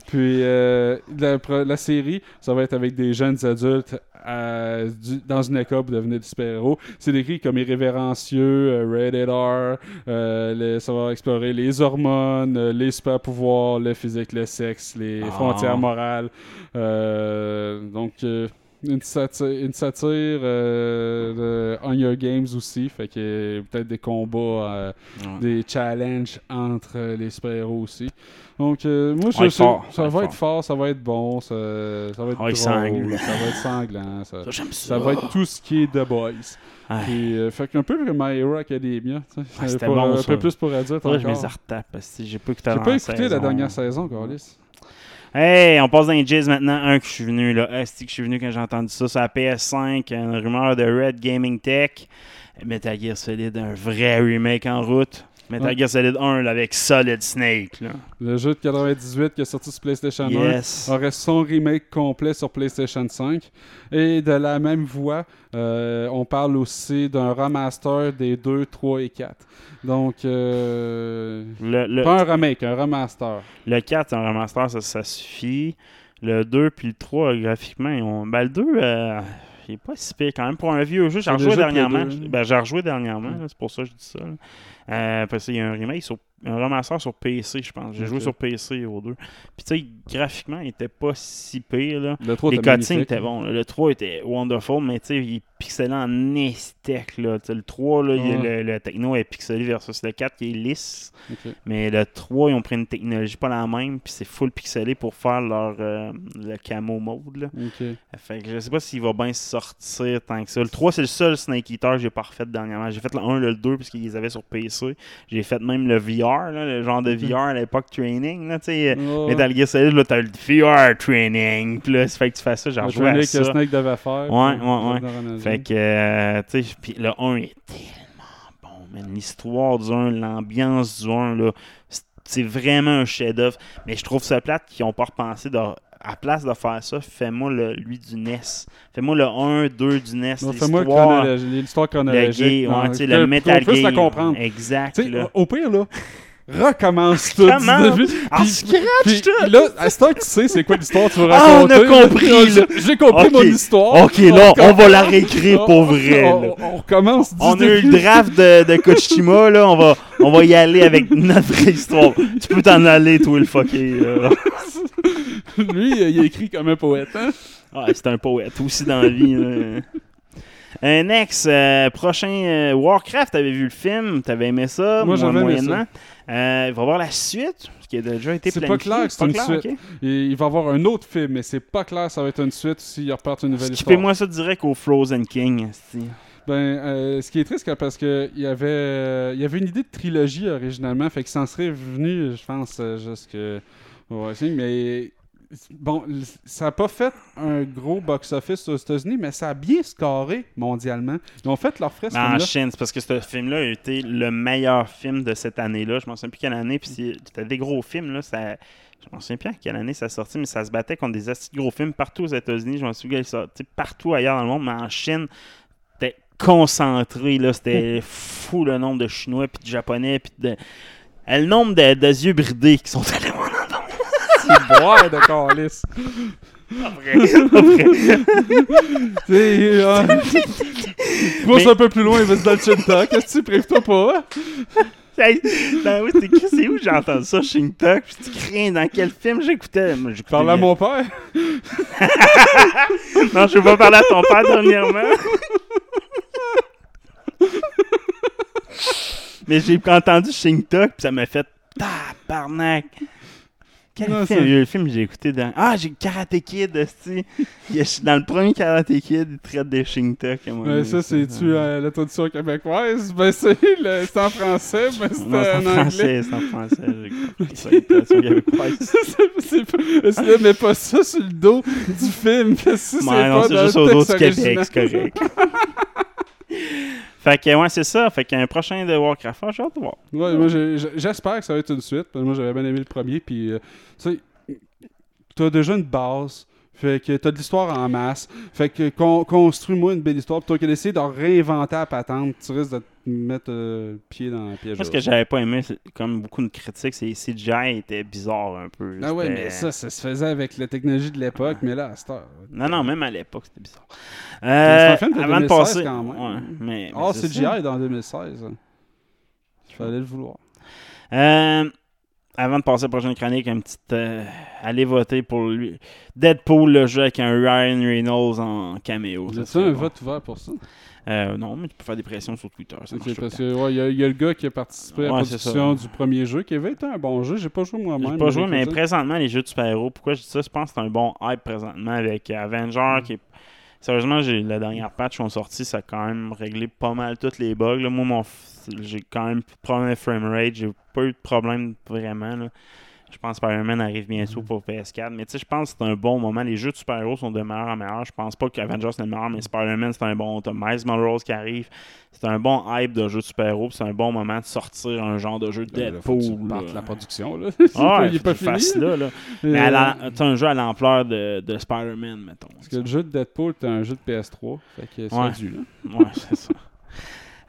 Puis euh, la, la série, ça va être avec des jeunes adultes du- dans une école pour devenir des super-héros. C'est décrit comme irrévérencieux, rated R. les- ça va explorer les hormones, les super-pouvoirs, le physique, le sexe, les Ah. frontières morales. Donc, une satire, une satire euh, de Hunger Games aussi. Fait que euh, peut-être des combats, euh, Ouais. des challenges entre euh, les super-héros aussi. Donc, euh, moi, je fort, ça va va être être fort, ça va être bon, ça, ça va être drôle, sanglant. ça va être sanglant. Ça, Ça, j'aime ça va être tout ce qui est The Boys. Puis, euh, fait qu'un peu comme My Hero Academia. tu sais, pour, bon, Un peu plus pour adultes Faudrait que je encore. les retape parce que j'ai pas écouté J'ai la pas écouté la dernière saison, Carlis. Hey, on passe dans les Jizz maintenant. Un que je suis venu, là. Esti que je suis venu quand j'ai entendu ça. C'est la PS5, une rumeur de Red Gaming Tech. Metal Gear Solid, un vrai remake en route. Metal Ouais. Gear Solid 1 là, avec Solid Snake. Là. Le jeu de 98 qui est sorti sur PlayStation Yes. 1 aurait son remake complet sur PlayStation 5. Et de la même voix, euh, on parle aussi d'un remaster des 2, 3 et 4. Donc, euh, Le, le, pas un remake, un remaster. le 4, c'est un remaster, ça, ça suffit. Le 2 puis le 3, graphiquement, ont... ben, le 2, euh, il est pas si pire quand même. Pour un vieux jeu, j'ai rejoué dernièrement. Ben, j'ai rejoué dernièrement, c'est pour ça que je dis ça. là. Euh, après ça, il y a un remake sur un remaster sur PC, je pense. J'ai Ok. joué sur PC au 2. Puis tu sais, graphiquement, il était pas si pire. Là. Le 3 Les cutscenes étaient bons. Le 3 était wonderful, mais tu sais, il est pixelé en estec. Là. Tu sais, Le 3, là, il y a Ouais. le, le techno est pixelé versus le 4 qui est lisse. Mais le 3, ils ont pris une technologie pas la même, puis c'est full pixelé pour faire leur euh, le camo mode. Là. Ok. Fait que je sais pas s'il va bien sortir tant que ça. Le 3, c'est le seul Snake Eater que j'ai pas refait dernièrement. J'ai fait le 1, le 2, parce qu'ils les avaient sur PC. J'ai fait même le VR, là, le genre de VR à l'époque training. Là, sais, Ouais. Metal Gear Solid, là, t'as le VR training. Puis là, ça fait que tu fais ça, Le rejoué à ça. que Snake devait faire. Ouais, ouais, ouais. Fait que, euh, tu sais, puis le 1 est tellement bon, man. L'histoire du 1, l'ambiance du 1, là, c'est- c'est vraiment un chef-d'œuvre. Mais je trouve ça plate qu'ils n'ont pas repensé de. À place de faire ça, fais-moi le, lui du NES. Fais-moi le 1, 2 du NES. Fais-moi le l'histoire, le chronologique. non, ouais, que- le qu'on Metal Gear. la comprendre. Exact. Là. au pire, là, recommence tout Commence. du début. Ah, Puis- scratch puis tout. Là, à ce temps que tu sais c'est quoi l'histoire, tu vas Ah, on raconter. a là. compris, J'ai- compris Ok. mon histoire. Ok, là, on va commence. la réécrire pour vrai. On, là. on recommence du On a eu début. le draft de, de Kochima, là. On va, on va y aller avec notre vraie histoire. Tu peux t'en aller, toi, le fucké. Lui, euh, il a écrit comme un poète. Hein? Ah, c'est un poète aussi dans la vie. là. Un next, euh, prochain euh, Warcraft, t'avais vu le film, t'avais aimé ça, Moi, j'avais aimé moyennement. Euh, il va y avoir la suite, qui a déjà été C'est pas clair que c'est une clair, suite. Et il va y avoir un autre film, mais c'est pas clair ça va être une suite s'il repart une nouvelle histoire. Skippez-moi ça direct au Frozen King. Ben, euh, ce qui est triste, c'est parce que il y avait, euh, il y avait une idée de trilogie originalement, fait qu'il s'en serait venu, je pense, euh, jusque au Racing, mais bon, ça n'a pas fait un gros box-office aux États-Unis, mais ça a bien scoré mondialement. Ils ont fait leur frais, ce Mais en. Chine, c'est parce que ce film-là a été le meilleur film de cette année-là. Je m'en souviens plus quelle année. Puis c'était des gros films. Là, ça... Je m'en souviens plus à quelle année ça sortit, mais ça se battait contre des de gros films partout aux États-Unis. Je m'en souviens qu'il sortait partout ailleurs dans le monde, mais en Chine, c'était concentré. là C'était fou le nombre de Chinois, puis de Japonais, puis de. Le nombre de, de yeux bridés qui sont allés C'est boire de calice. vrai. C'est, euh, Pousse un peu plus loin, vas-y dans le Chinta. Qu'est-ce que tu préviens pas? Hey, ben oui, c'est qui- c'est où j'ai entendu ça, Shintok? Puis tu crains dans quel film j'écoutais? Parle à mon père. Non, je veux pas parler à ton père dernièrement. Mais j'ai entendu Shintok, puis ça m'a fait tabarnak. Quel Non, film? c'est- Le film que j'ai écouté dans. Ah, j'ai Karate Kid, est- Dans le premier Karate Kid, il traite des Shintok. donné. ça, c'est-tu euh, la traduction québécoise? Ben, c'est le- en français, mais c'est en en anglais. c'est en français. J'ai traduction québécoise. c'est c'est pas... Ça sur le dos du film? C'est non, juste au dos du Québec, c'est correct. Fait que, ouais, c'est ça. Fait qu'un prochain de Warcraft, ah, j'ai hâte de voir. Ouais, moi, j'espère que ça va être une suite. moi, j'avais bien aimé le premier. Puis, euh, tu sais, t'as déjà une base. Fait que t'as de l'histoire en masse. Fait que con- construis-moi une belle histoire plutôt que d'essayer de réinventer la patente. Tu risques de te mettre euh, pied dans le piège. Moi, ce que j'avais pas aimé, comme beaucoup de critiques, c'est que CGI était bizarre un peu. Ah ouais, mais ça, ça se faisait avec la technologie de l'époque, mais là, à cette heure. Non, non, même à l'époque, c'était bizarre. C'est Euh, un film de avant de 2016 passer. quand même. Ouais, mais, mais Ah, c'est CGI ça. dans 2016. hein. Il fallait le vouloir. Euh, avant de passer à la prochaine chronique, un petit. euh, allez voter pour lui. Deadpool, le jeu avec un Ryan Reynolds en caméo. ça As-tu serait un bon. vote ouvert pour ça? Euh, non, mais tu peux faire des pressions sur Twitter. Ça parce que ouais, il y, a- il y a le gars qui a participé à la production ça. du premier jeu, qui avait été un bon jeu. J'ai pas joué moi-même. J'ai pas joué, mais ça. présentement, les jeux de super-héros, pourquoi je dis ça? Je pense que c'est un bon hype présentement avec Avenger Mm. qui est. Sérieusement, j'ai la dernière patch qui sont sortis, ça a quand même réglé pas mal tous les bugs. là. Moi, mon j'ai quand même plus de problème de framerate, j'ai pas eu de problème vraiment. là. Je pense que Spider-Man arrive bientôt Mm. pour PS4. Mais tu sais, je pense que c'est un bon moment. Les jeux de super-héros sont de meilleur en meilleur. Je pense pas qu'Avengers c'est le meilleur, mais Spider-Man c'est un bon. T'as Miles Morales qui arrive. C'est un bon hype de jeu de super-héros. C'est un bon moment de sortir un genre de jeu de Ben, là, Deadpool. là. la production. Là. Ah, il est pas fini. là, là. Mais Euh, t'as un jeu à l'ampleur de, de Spider-Man, mettons. Parce que le jeu de Deadpool, c'est un jeu de PS3. Fait que c'est Ouais. dû, là. Ouais, c'est ça.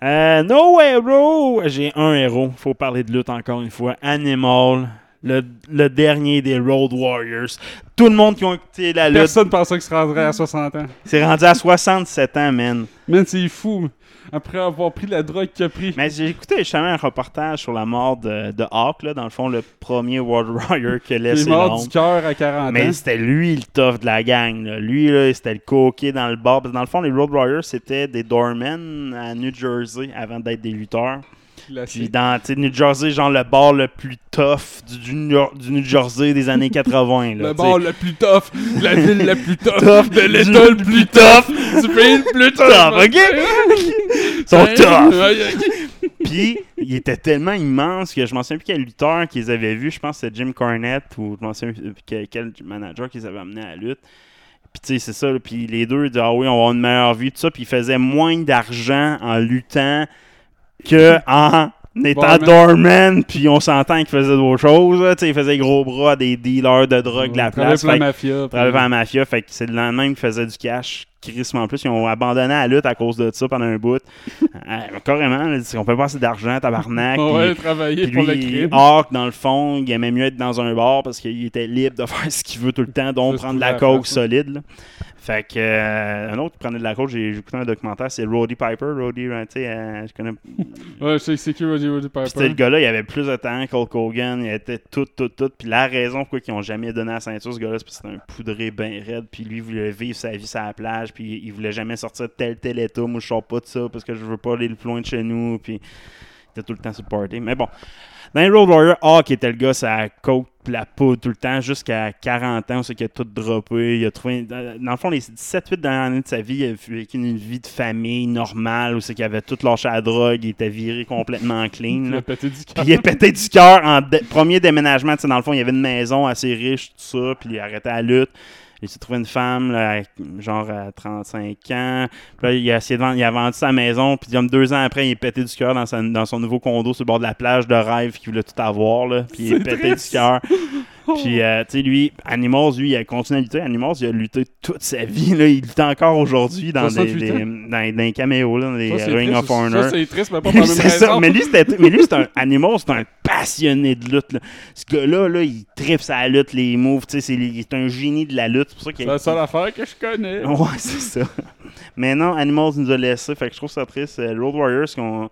Euh, no Hero! J'ai un héros. Faut parler de lutte encore une fois. Animal. Le, le dernier des Road Warriors. Tout le monde qui a écouté la lutte, Personne pensait qu'il se rendrait à 60 ans. c'est rendu à 67 ans, man. Man, c'est fou. Après avoir pris la drogue qu'il a pris. Mais j'ai écouté justement un reportage sur la mort de, de Hawk, là, dans le fond, le premier World Warrior que Il laissé est mort du cœur à 40 Mais ans. c'était lui le tough de la gang. là. Lui, là, c'était le coquet dans le bar. Parce que dans le fond, les Road Warriors, c'était des doormen à New Jersey avant d'être des lutteurs. Puis dans New Jersey, genre le bar le plus tough du, du New- du New Jersey des années 80. Là, Le bar le plus tough, la ville la plus tough, de l'état le plus tough, du pays le plus tough. Ok? Ils sont tough. Puis, il était tellement immense que je m'en souviens plus quel lutteur qu'ils avaient vu. Je pense que c'était Jim Cornette ou je m'en souviens plus quel, manager qu'ils avaient amené à la lutte. Puis, tu sais, c'est ça. Puis, les deux, ils disaient, ah oui, on va avoir une meilleure vie, tout ça. Puis, ils faisaient moins d'argent en luttant que en étant doorman. Puis, on s'entend qu'ils faisaient d'autres choses. là. Tu sais, ils faisaient gros bras à des dealers de drogue de la place. pour Fait mafia. travaillaient pour la mafia. Fait que c'est le lendemain qu'ils faisaient du cash. Crissement en plus, ils ont abandonné la lutte à cause de ça pendant un bout. Euh, carrément, là, on peut pas assez d'argent, tabarnak. On va travailler pour le crime. Hawk, dans le fond, il aimait mieux être dans un bar parce qu'il était libre de faire ce qu'il veut tout le temps, donc Juste prendre de la coke solide. là. Fait que, euh, un autre qui prenait de la coke, j'ai écouté un documentaire, c'est Roddy Piper. Roddy, euh, tu sais, euh, je connais. Ouais, c'est c'est qui Roddy Roddy Puis c'était le Piper. gars-là, il avait plus de temps qu'Hulk Hogan, il était tout, tout, tout. Puis la raison pourquoi ils ont jamais donné la ceinture, ce gars-là, c'est parce que c'était un poudré bien raide. Puis lui, il voulait vivre sa vie sur la plage. Puis il voulait jamais sortir de tel, tel état. Moi, je sors pas de ça parce que je veux pas aller le plus loin de chez nous. Puis il était tout le temps sur le party. Mais bon. Dans les Road Warrior, Hawk était le gars, ça coke la poudre tout le temps, jusqu'à 40 ans, c'est qu'il a tout droppé. Il a trouvé, dans le fond, les 17-8 dernières années de sa vie, il a vécu une vie de famille normale, où c'est qu'il avait tout lâché à la drogue, il était viré complètement clean. Il a pété du cœur. il est pété du cœur en premier déménagement. Tu sais, dans le fond, il y avait une maison assez riche, tout ça. Puis il a arrêté la lutte. Il s'est trouvé une femme, là, genre à 35 ans. Puis là, il a, essayé de vendre, il a vendu sa maison. Puis comme deux ans après, il est pété du cœur dans, dans son nouveau condo sur le bord de la plage de rêve qu'il voulait tout avoir. Là. Puis il est pété triste. du cœur. Puis, euh, tu sais, lui, Animals, lui, il a continué à lutter. Animals, il a lutté toute sa vie. Là. Il lutte encore aujourd'hui dans, des, 68 des- ans. dans, dans les caméos, là, dans les Ça, Ring triste. of Honor. Ça, c'est triste, mais pas pour la même C'est ça, raison. mais lui, c'était, mais lui, c'est un animal, c'est un passionné de lutte. là. Ce gars-là, là, il tripe sa lutte, les moves, tu sais, c'est, il est un génie de la lutte. C'est pour ça qu'il C'est la seule affaire que je connais. Ouais, c'est ça. Mais non, Animals nous a laissé, fait que je trouve ça triste. Euh, Road Warriors, qui ont,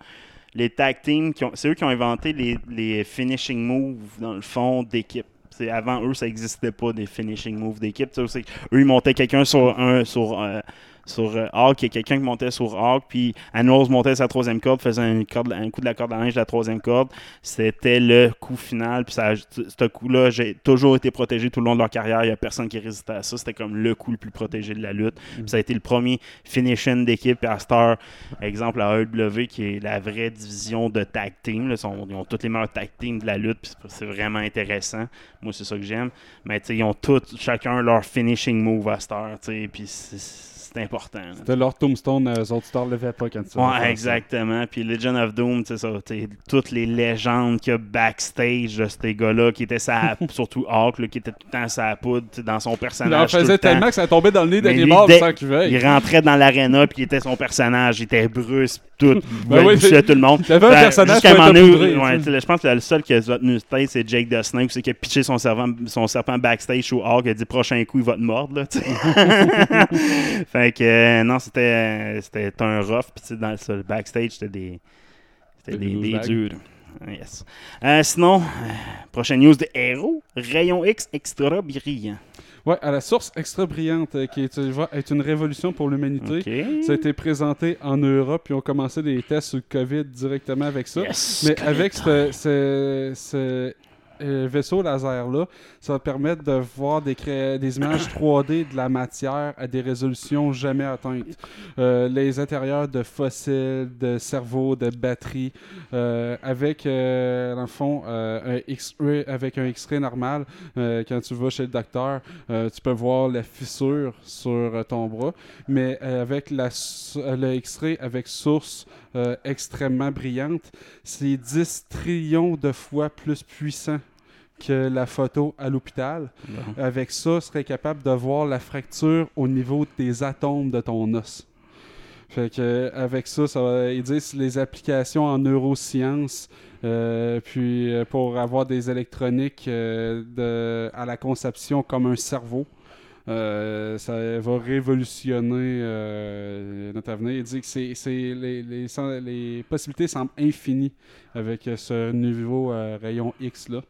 les tag teams, c'est eux qui ont inventé les, les finishing moves, dans le fond, d'équipe. Avant eux, ça n'existait pas des finishing moves d'équipe. Eux, ils montaient quelqu'un sur un sur, euh, sur euh, Hawk, il y a quelqu'un qui montait sur Hawk, puis Animals montait sa troisième corde, faisait un, corde- un coup de la corde à linge de la troisième corde. C'était le coup final, puis ça, ce coup-là, j'ai toujours été protégé tout le long de leur carrière. Il n'y a personne qui résistait à ça. C'était comme le coup le plus protégé de la lutte. Puis ça a été le premier finishing d'équipe. À cette heure, exemple, la AEW, qui est la vraie division de tag team. là, sont- ils ont toutes les meilleurs tag teams de la lutte. Puis c'est- vraiment intéressant. Moi, c'est ça que j'aime. Mais ils ont tous, chacun leur finishing move à sais, Puis c'est- c'est important. C'était leur tombstone, euh, eux autres, tu relevais pas quand tu Ouais, exactement. Puis Legend of Doom, tu sais ça, toutes les légendes qu'il y a backstage de ces gars-là, qui étaient sa, surtout Hawk, là, qui était tout le temps sa poudre dans son Il en personnage. faisait le temps. tellement que ça tombait dans le nez morts dès- sans qu'il veuille. Il rentrait dans l'aréna, puis il était son personnage. Il était brusque, tout. Ben oui, c'est- tout le monde. il avait un Fait, personnage poudré, ouais, je pense que le seul qui a tenu tête, c'est Jake the Snake, c'est qui a pitché son serpent, son serpent backstage au Hawk. Il a dit prochain coup, il va te mordre. Là. fait que euh, non, c'était euh, c'était un rough. Puis dans sur le backstage, c'était des, c'était Des des, durs. Yes. Euh, sinon, euh, prochaine news de héros Rayon X extra brillant. Ouais, à la source extra brillante, euh, qui est, être une révolution pour l'humanité. Ça a été présenté en Europe, puis on commencé des tests sur le COVID directement avec ça. Yes, Mais correct. avec ce, ce- ce, vaisseau laser-là, ça va permettre de voir des, cré- des images 3D de la matière à des résolutions jamais atteintes. Euh, les intérieurs de fossiles, de cerveaux, de batteries, euh, avec, euh, dans le fond, euh, un X-ray, avec un X-ray normal, euh, quand tu vas chez le docteur, euh, tu peux voir la fissure sur euh, ton bras, mais euh, avec la, euh, le X-ray avec source euh, extrêmement brillante, c'est 10 trillions de fois plus puissant que la photo à l'hôpital. Avec ça, serait capable de voir la fracture au niveau des atomes de ton os. Fait que avec ça, ça va, ils disent les applications en neurosciences, euh, puis euh, pour avoir des électroniques euh, de, à la conception comme un cerveau. Euh, ça va révolutionner euh, notre avenir. Il dit que c'est, les, les, les possibilités semblent infinies avec ce nouveau euh, rayon X là.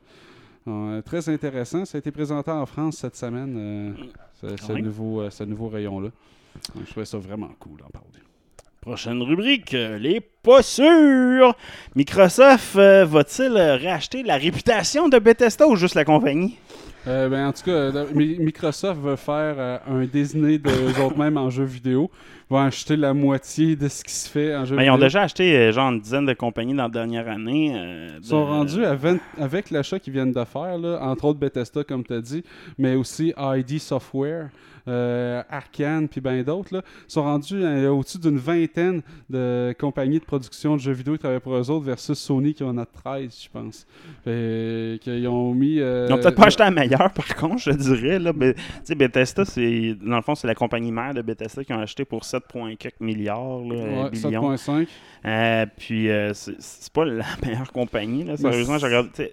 Euh, très intéressant. Ça a été présenté en France cette semaine, euh, ce, ce oui? nouveau, euh, ce nouveau rayon-là. Je trouvais ça vraiment cool d'en parler. Prochaine rubrique, euh, les pas sûrs. Microsoft euh, va-t-il racheter la réputation de Bethesda ou juste la compagnie? Euh, ben, en tout cas, Mi- Microsoft veut faire euh, un Disney d'eux autres mêmes en jeu vidéo. Ils vont acheter la moitié de ce qui se fait en jeu ils ont déjà acheté euh, genre une dizaine de compagnies dans la dernière année. euh, Ils sont rendus à 20 avec l'achat qu'ils viennent de faire, là, entre autres Bethesda, comme tu as dit, mais aussi ID Software, euh, Arkane, puis bien d'autres. sont rendus euh, au-dessus d'une vingtaine de compagnies de production de jeux vidéo qui travaillent pour eux autres versus Sony qui en a 13, je pense. Fait qu'ils ont mis. euh, Ils n'ont peut-être pas acheté la meilleure, par contre, je dirais. Là. Tu sais, Bethesda, c'est, dans le fond, c'est la compagnie mère de Bethesda qui ont acheté pour 7, quelques milliards, là, Ouais, billions. 7.5. Euh, puis, euh, c'est, pas la meilleure compagnie. Là. Sérieusement, Mais tu sais,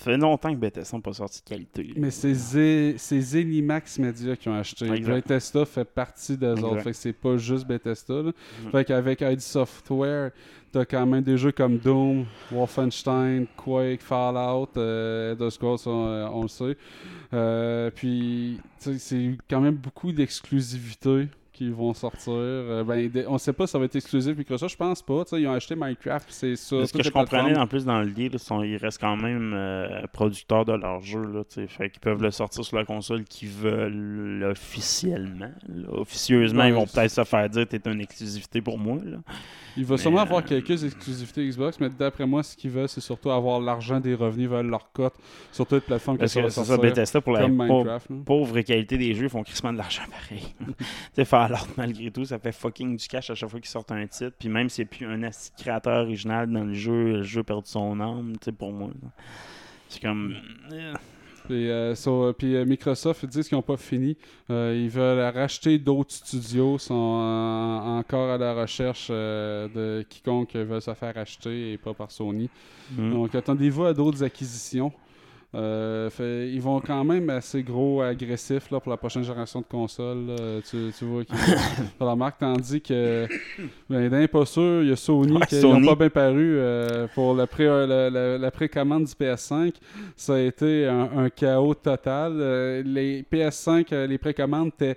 Ça fait longtemps que Bethesda n'a pas sorti de qualité. là. Mais c'est Zé- Zenimax Media qui ont. Exact. Bethesda fait partie Exact. autres. Fait que c'est pas juste Bethesda. là. Fait qu'avec ID Software, t'as quand même des jeux comme Doom, Wolfenstein, Quake, Fallout, euh, Elder Scrolls, on, euh, on le sait. Euh, puis, c'est quand même beaucoup d'exclusivités qui vont sortir. Euh, ben, on sait pas si ça va être exclusif Microsoft, je pense pas. Ils ont acheté Minecraft, c'est ça. Ce que je comprenais en plus dans le deal, sont- ils restent quand même euh, producteurs de leur jeu. Là, fait qu'ils peuvent le sortir sur la console qu'ils veulent officiellement. là. Officieusement, Ouais, ils vont peut-être se faire dire t'es une exclusivité pour moi. Là. Il va sûrement avoir euh, quelques exclusivités Xbox, mais d'après moi, ce qu'ils veulent, c'est surtout avoir l'argent des revenus, veulent leur cote sur toutes les plateformes que ça que va ça. Bethesda, pour la pauvre, qualité des jeux, ils font crissement de l'argent pareil. tu Fallout, malgré tout, ça fait fucking du cash à chaque fois qu'ils sortent un titre. Puis même s'il n'y a plus un créateur original dans le jeu, le jeu perd son âme, tu sais, pour moi. C'est comme. euh, Puis, euh, so- puis, euh, Microsoft, ils disent qu'ils n'ont pas fini. Euh, ils veulent racheter d'autres studios, sont encore à la recherche de quiconque veut se faire acheter et pas par Sony. hmm. Donc, attendez-vous à d'autres acquisitions. Euh, fait- ils vont quand même assez gros agressifs là, pour la prochaine génération de consoles. Tu, tu vois qu'ils pour la marque, tandis que ben, d'un pas sûr, il y a Sony Ouais, qui Sony. pas bien paru euh, pour la, pré, la, la- la précommande du PS5. Ça a été un, un chaos total. Euh, les PS5, euh, les précommandes étaient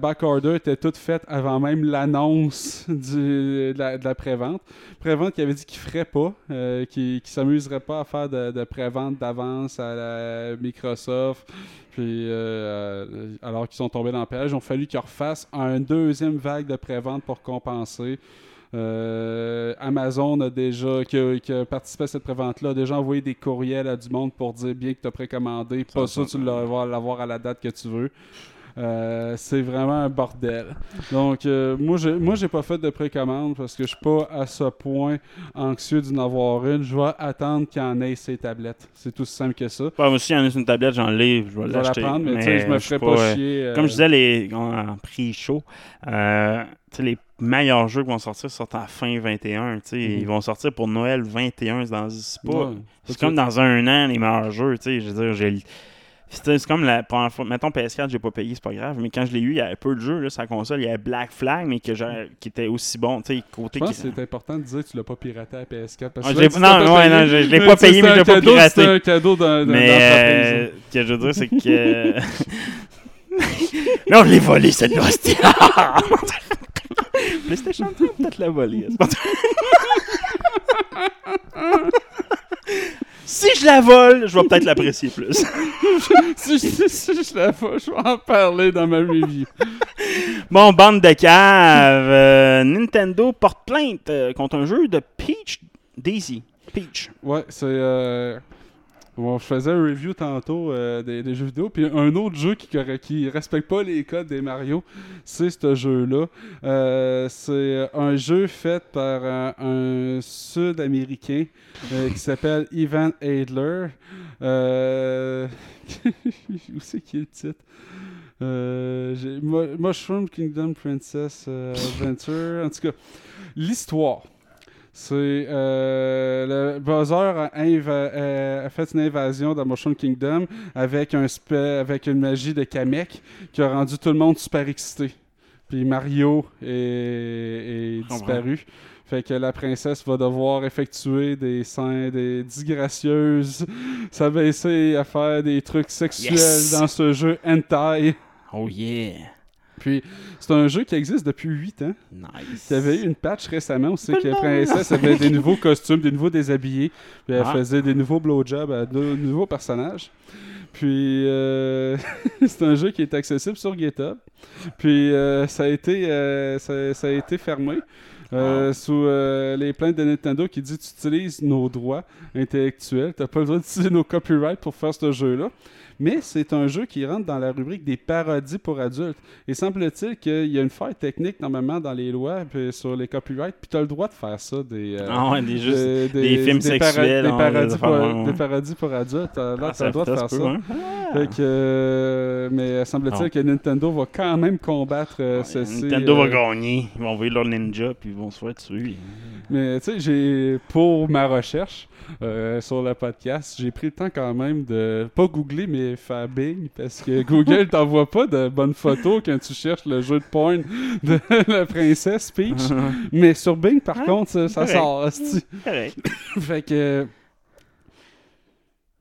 backorder étaient toutes faites avant même l'annonce de la, de la prévente. Prévente qui avait dit qu'il ferait pas, euh, qui, qui s'amuserait pas à faire de, de prévente d'avance à la Microsoft. Puis, euh, euh, alors qu'ils sont tombés dans le piège, ils ont fallu qu'ils refassent un deuxième vague de prévente pour compenser. Euh, Amazon a déjà, qui a, qui a participé à cette prévente-là, a déjà envoyé des courriels à du monde pour dire bien que tu as précommandé. Pas Ça, ça, tu vas l'avoir à la date que tu veux. Euh, c'est vraiment un bordel. Donc, euh, moi, j'ai, moi, j'ai pas fait de précommande parce que je suis pas à ce point anxieux d'en avoir une. Je vais attendre qu'il y en ait ces tablettes. C'est tout simple que ça. Ouais, moi aussi, il y en a une tablette, j'en je vais Je vais la prendre, mais tu sais, je me ferai pas, euh, chier. euh, Comme je disais, les, en prix chaud, les meilleurs jeux qui vont sortir sortent à fin 21. tu sais, Ils vont sortir pour Noël 21. C'est, dans, c'est, pas, Mhm. ouais. c'est comme dans un an, les meilleurs jeux. Je veux dire, j'ai c'est comme la première fois. Mettons PS4, j'ai pas payé, c'est pas grave. Mais quand je l'ai eu, il y avait peu de jeux là, sur la console. Il y avait Black Flag, mais que j'ai- qui était aussi bon. Tu sais, côté Je pense qui- que c'est important de dire que tu l'as pas piraté à PS4. Parce Ah, que j'ai- là, non, ouais, non, je- je l'ai pas payé, mais je l'ai pas piraté. C'est un cadeau Mais euh, ce que je veux dire, c'est que. non, je l'ai volé, cette hostie. PlayStation 3, peut-être la volée. si je la vole, je vais peut-être l'apprécier plus. si, si- si je la vois, je vais en parler dans ma review. Bon, bande de caves. euh, Nintendo porte plainte euh, contre un jeu de Peach Daisy. Peach. Ouais, c'est. Euh... Bon, je faisais un review tantôt euh, des, jeux vidéo, puis un autre jeu qui, qui respecte pas les codes des Mario, c'est ce jeu-là. Euh, c'est un jeu fait par euh, un Sud-Américain qui s'appelle Ivan Adler. Où c'est qui est le titre? Mushroom Kingdom Princess Adventure. En tout cas, l'histoire. C'est euh, le Bowser a, euh, a fait une invasion dans Mushroom Kingdom avec un spé- avec une magie de Kamek qui a rendu tout le monde super excité. Puis Mario est, disparu. Fait que la princesse va devoir effectuer des scènes des disgracieuses, s'abaisser à faire des trucs sexuels Yes! dans ce jeu hentai. Oh yeah. Puis c'est un jeu qui existe depuis 8 ans. Nice. Il y avait eu une patch récemment aussi que la princesse avait des nouveaux costumes, des nouveaux déshabillés. Puis elle Ah. faisait des nouveaux blowjobs à de nouveaux personnages. Puis euh, c'est un jeu qui est accessible sur GitHub. Puis euh, ça, a été, euh, ça, ça a été fermé. euh, sous euh, les plaintes de Nintendo qui dit tu utilises nos droits intellectuels, t'as pas le droit d'utiliser nos copyrights pour faire ce jeu-là. Mais c'est un jeu qui rentre dans la rubrique des parodies pour adultes. Et semble-t-il qu'il y a une faille technique normalement dans les lois puis sur les copyrights, puis tu as le droit de faire ça. Des, euh, Ah ouais, des, des films sexuels, Des hein, parodies, des pour, affaires, ouais. des parodies pour adultes. Là, Ah, t'as ça- le droit de faire ça. hein. Fait que, euh, mais semble-t-il Non. que Nintendo va quand même combattre euh, ceci. Nintendo euh, va gagner. Ils vont envoyer leur ninja puis ils vont se faire tuer. Mais tu sais, j'ai pour ma recherche euh, sur le podcast, j'ai pris le temps quand même de pas googler mais faire Bing parce que Google t'envoie pas de bonnes photos quand tu cherches le jeu de porn de la princesse Peach. mais sur Bing par contre, ça, sort. Correct. fait que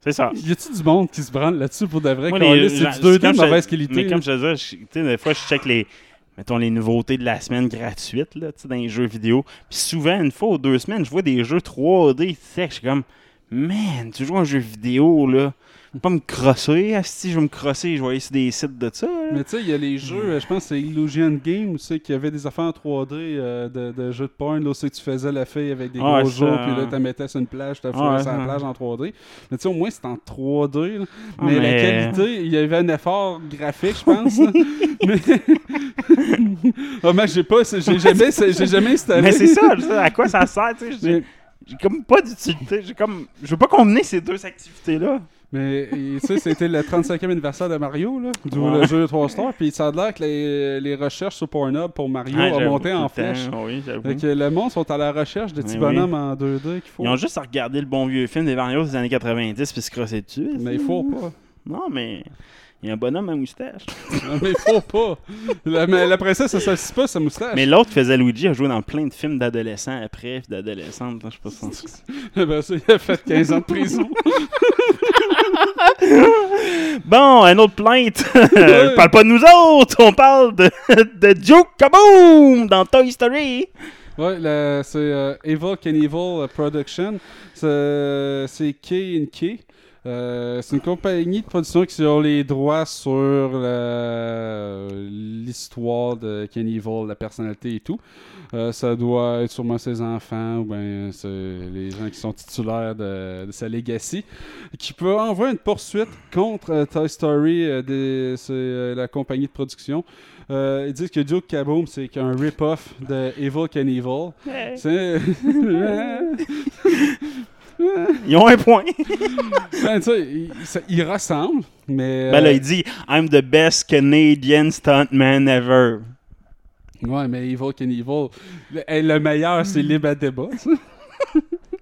C'est ça. y a-tu du monde qui se branle là-dessus pour de vrai? C'est du 2D comme de mauvaise qualité. Mais comme je te disais, tu sais, des fois, je check les, mettons, les nouveautés de la semaine gratuites là, dans les jeux vidéo. Puis souvent, une fois ou deux semaines, je vois des jeux 3D. Tu sais, je suis comme, man, tu joues à un jeu vidéo, là. Pas me crosser. Si je vais me crosser, je vais aller sur des sites de ça. là. Mais tu sais, il y a les jeux, euh, je pense que c'est Illusion Game, tu sais, qui avait des affaires en 3D euh, de, de jeux de porn, là, où c'est que tu faisais la fille avec des Ah, gros jours, puis là, tu mettais sur une plage, tu Ah, fourrais sur la plage en 3D. Mais tu sais, au moins, c'est en 3D, là. Ah, mais, la mais- qualité, il y avait un effort graphique, je pense. mais... Ah, mais j'ai pas, j'ai jamais, j'ai jamais installé. Mais c'est ça, je à quoi ça sert, tu sais. J'ai comme pas d'utilité. J'ai comme. Je veux pas combiner ces deux activités-là. Mais tu sais, c'était le 35e anniversaire de Mario, là, d'où Ouais. le jeu de 3 stars, puis ça a l'air que les, les recherches sur Pornhub pour Mario Ouais, ont monté en flèche. Oui. Fait que le monde sont à la recherche de petits oui. bonhommes en 2D qu'il faut. Ils ont juste à regarder le bon vieux film des Mario des années 90 puis se crosser dessus. Mais il faut pas. Non, mais. Il y a un bonhomme à moustache. Non, mais faut pas. La, mais la princesse, elle s'assit pas sa moustache. Mais l'autre faisait Luigi a joué dans plein de films d'adolescents après, puis d'adolescentes. Je sais pas si Ben, ça, il a fait 15 ans de prison. Bon, un autre plainte. On parle pas de nous autres, on parle de, de Kaboom dans Toy Story. ouais, c'est euh, Evil Knievel Production. C'est c'est K&K. Euh, c'est une compagnie de production qui a les droits sur l'histoire de Kenny Evil, la personnalité et tout. Euh, ça doit être sûrement ses enfants ou bien c'est les gens qui sont titulaires de, de sa legacy qui peut envoyer une poursuite contre euh, Toy Story, euh, c'est euh, la compagnie de production. Euh, ils disent que Duke Kaboom, c'est qu'un rip-off de Evil Knievel. C'est... Ils ont un point. Ben, tu sais, il, ça- il ressemble, mais... Ben là, euh, il dit I'm the best Canadian stuntman ever. Ouais, mais Evil Knievel, le, le meilleur, c'est libre à débat, ça.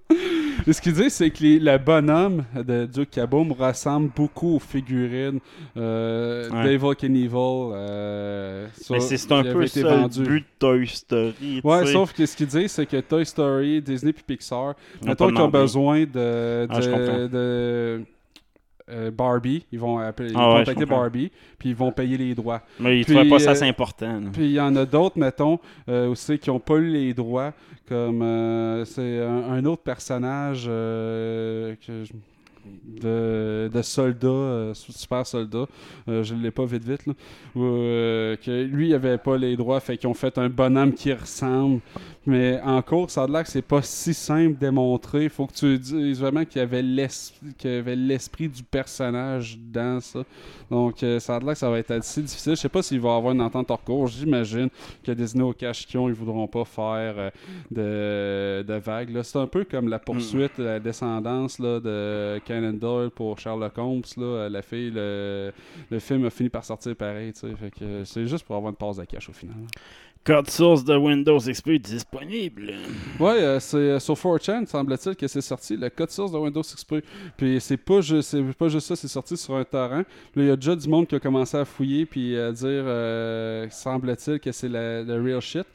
Et Ce qu'il dit, c'est que les- le bonhomme de Duke Kaboom ressemble beaucoup aux figurines euh, Ouais. d'Evil Knievel. Euh, Mais c'est c'est un peu ça le but de Toy Story. Ouais, sauf que ce qu'il dit, c'est que Toy Story, Disney puis Pixar, mettons qu'ils ont besoin de, Ah, de, de, euh, Barbie, ils vont appeler, ils Ah vont ouais, contacter. Barbie, puis ils vont payer les droits. Mais ils Puis, trouvaient pas ça euh, assez important. Puis il y en a d'autres, mettons, euh, aussi qui n'ont pas eu les droits, comme euh, c'est un, autre personnage euh, que je- de, de soldat, euh, super soldat, euh, je ne l'ai pas vite vite, là, où, euh, que lui, il avait pas les droits, fait qu'ils ont fait un bonhomme qui ressemble. Mais en cours, ça a l'air que c'est pas si simple de démontrer. Il faut que tu dises vraiment qu'il y avait l'esprit du personnage dans ça. Donc, ça a l'air que ça va être assez difficile. Je sais pas s'il va avoir une entente hors cours. J'imagine que Disney au cash ont, ils voudront pas faire de, de vagues. C'est un peu comme la poursuite, la descendance là, de Pour Sherlock Holmes. Là, la fille, le, le film a fini par sortir pareil. Fait que c'est juste pour avoir une passe de cash au final. Code source de Windows XP disponible. Ouais, euh, c'est euh, sur 4chan, semble-t-il que c'est sorti, le code source de Windows XP. Puis c'est pas, c'est pas juste ça, c'est sorti sur un torrent. Il y a déjà du monde qui a commencé à fouiller puis à dire, euh, semble-t-il, que c'est la- le real shit.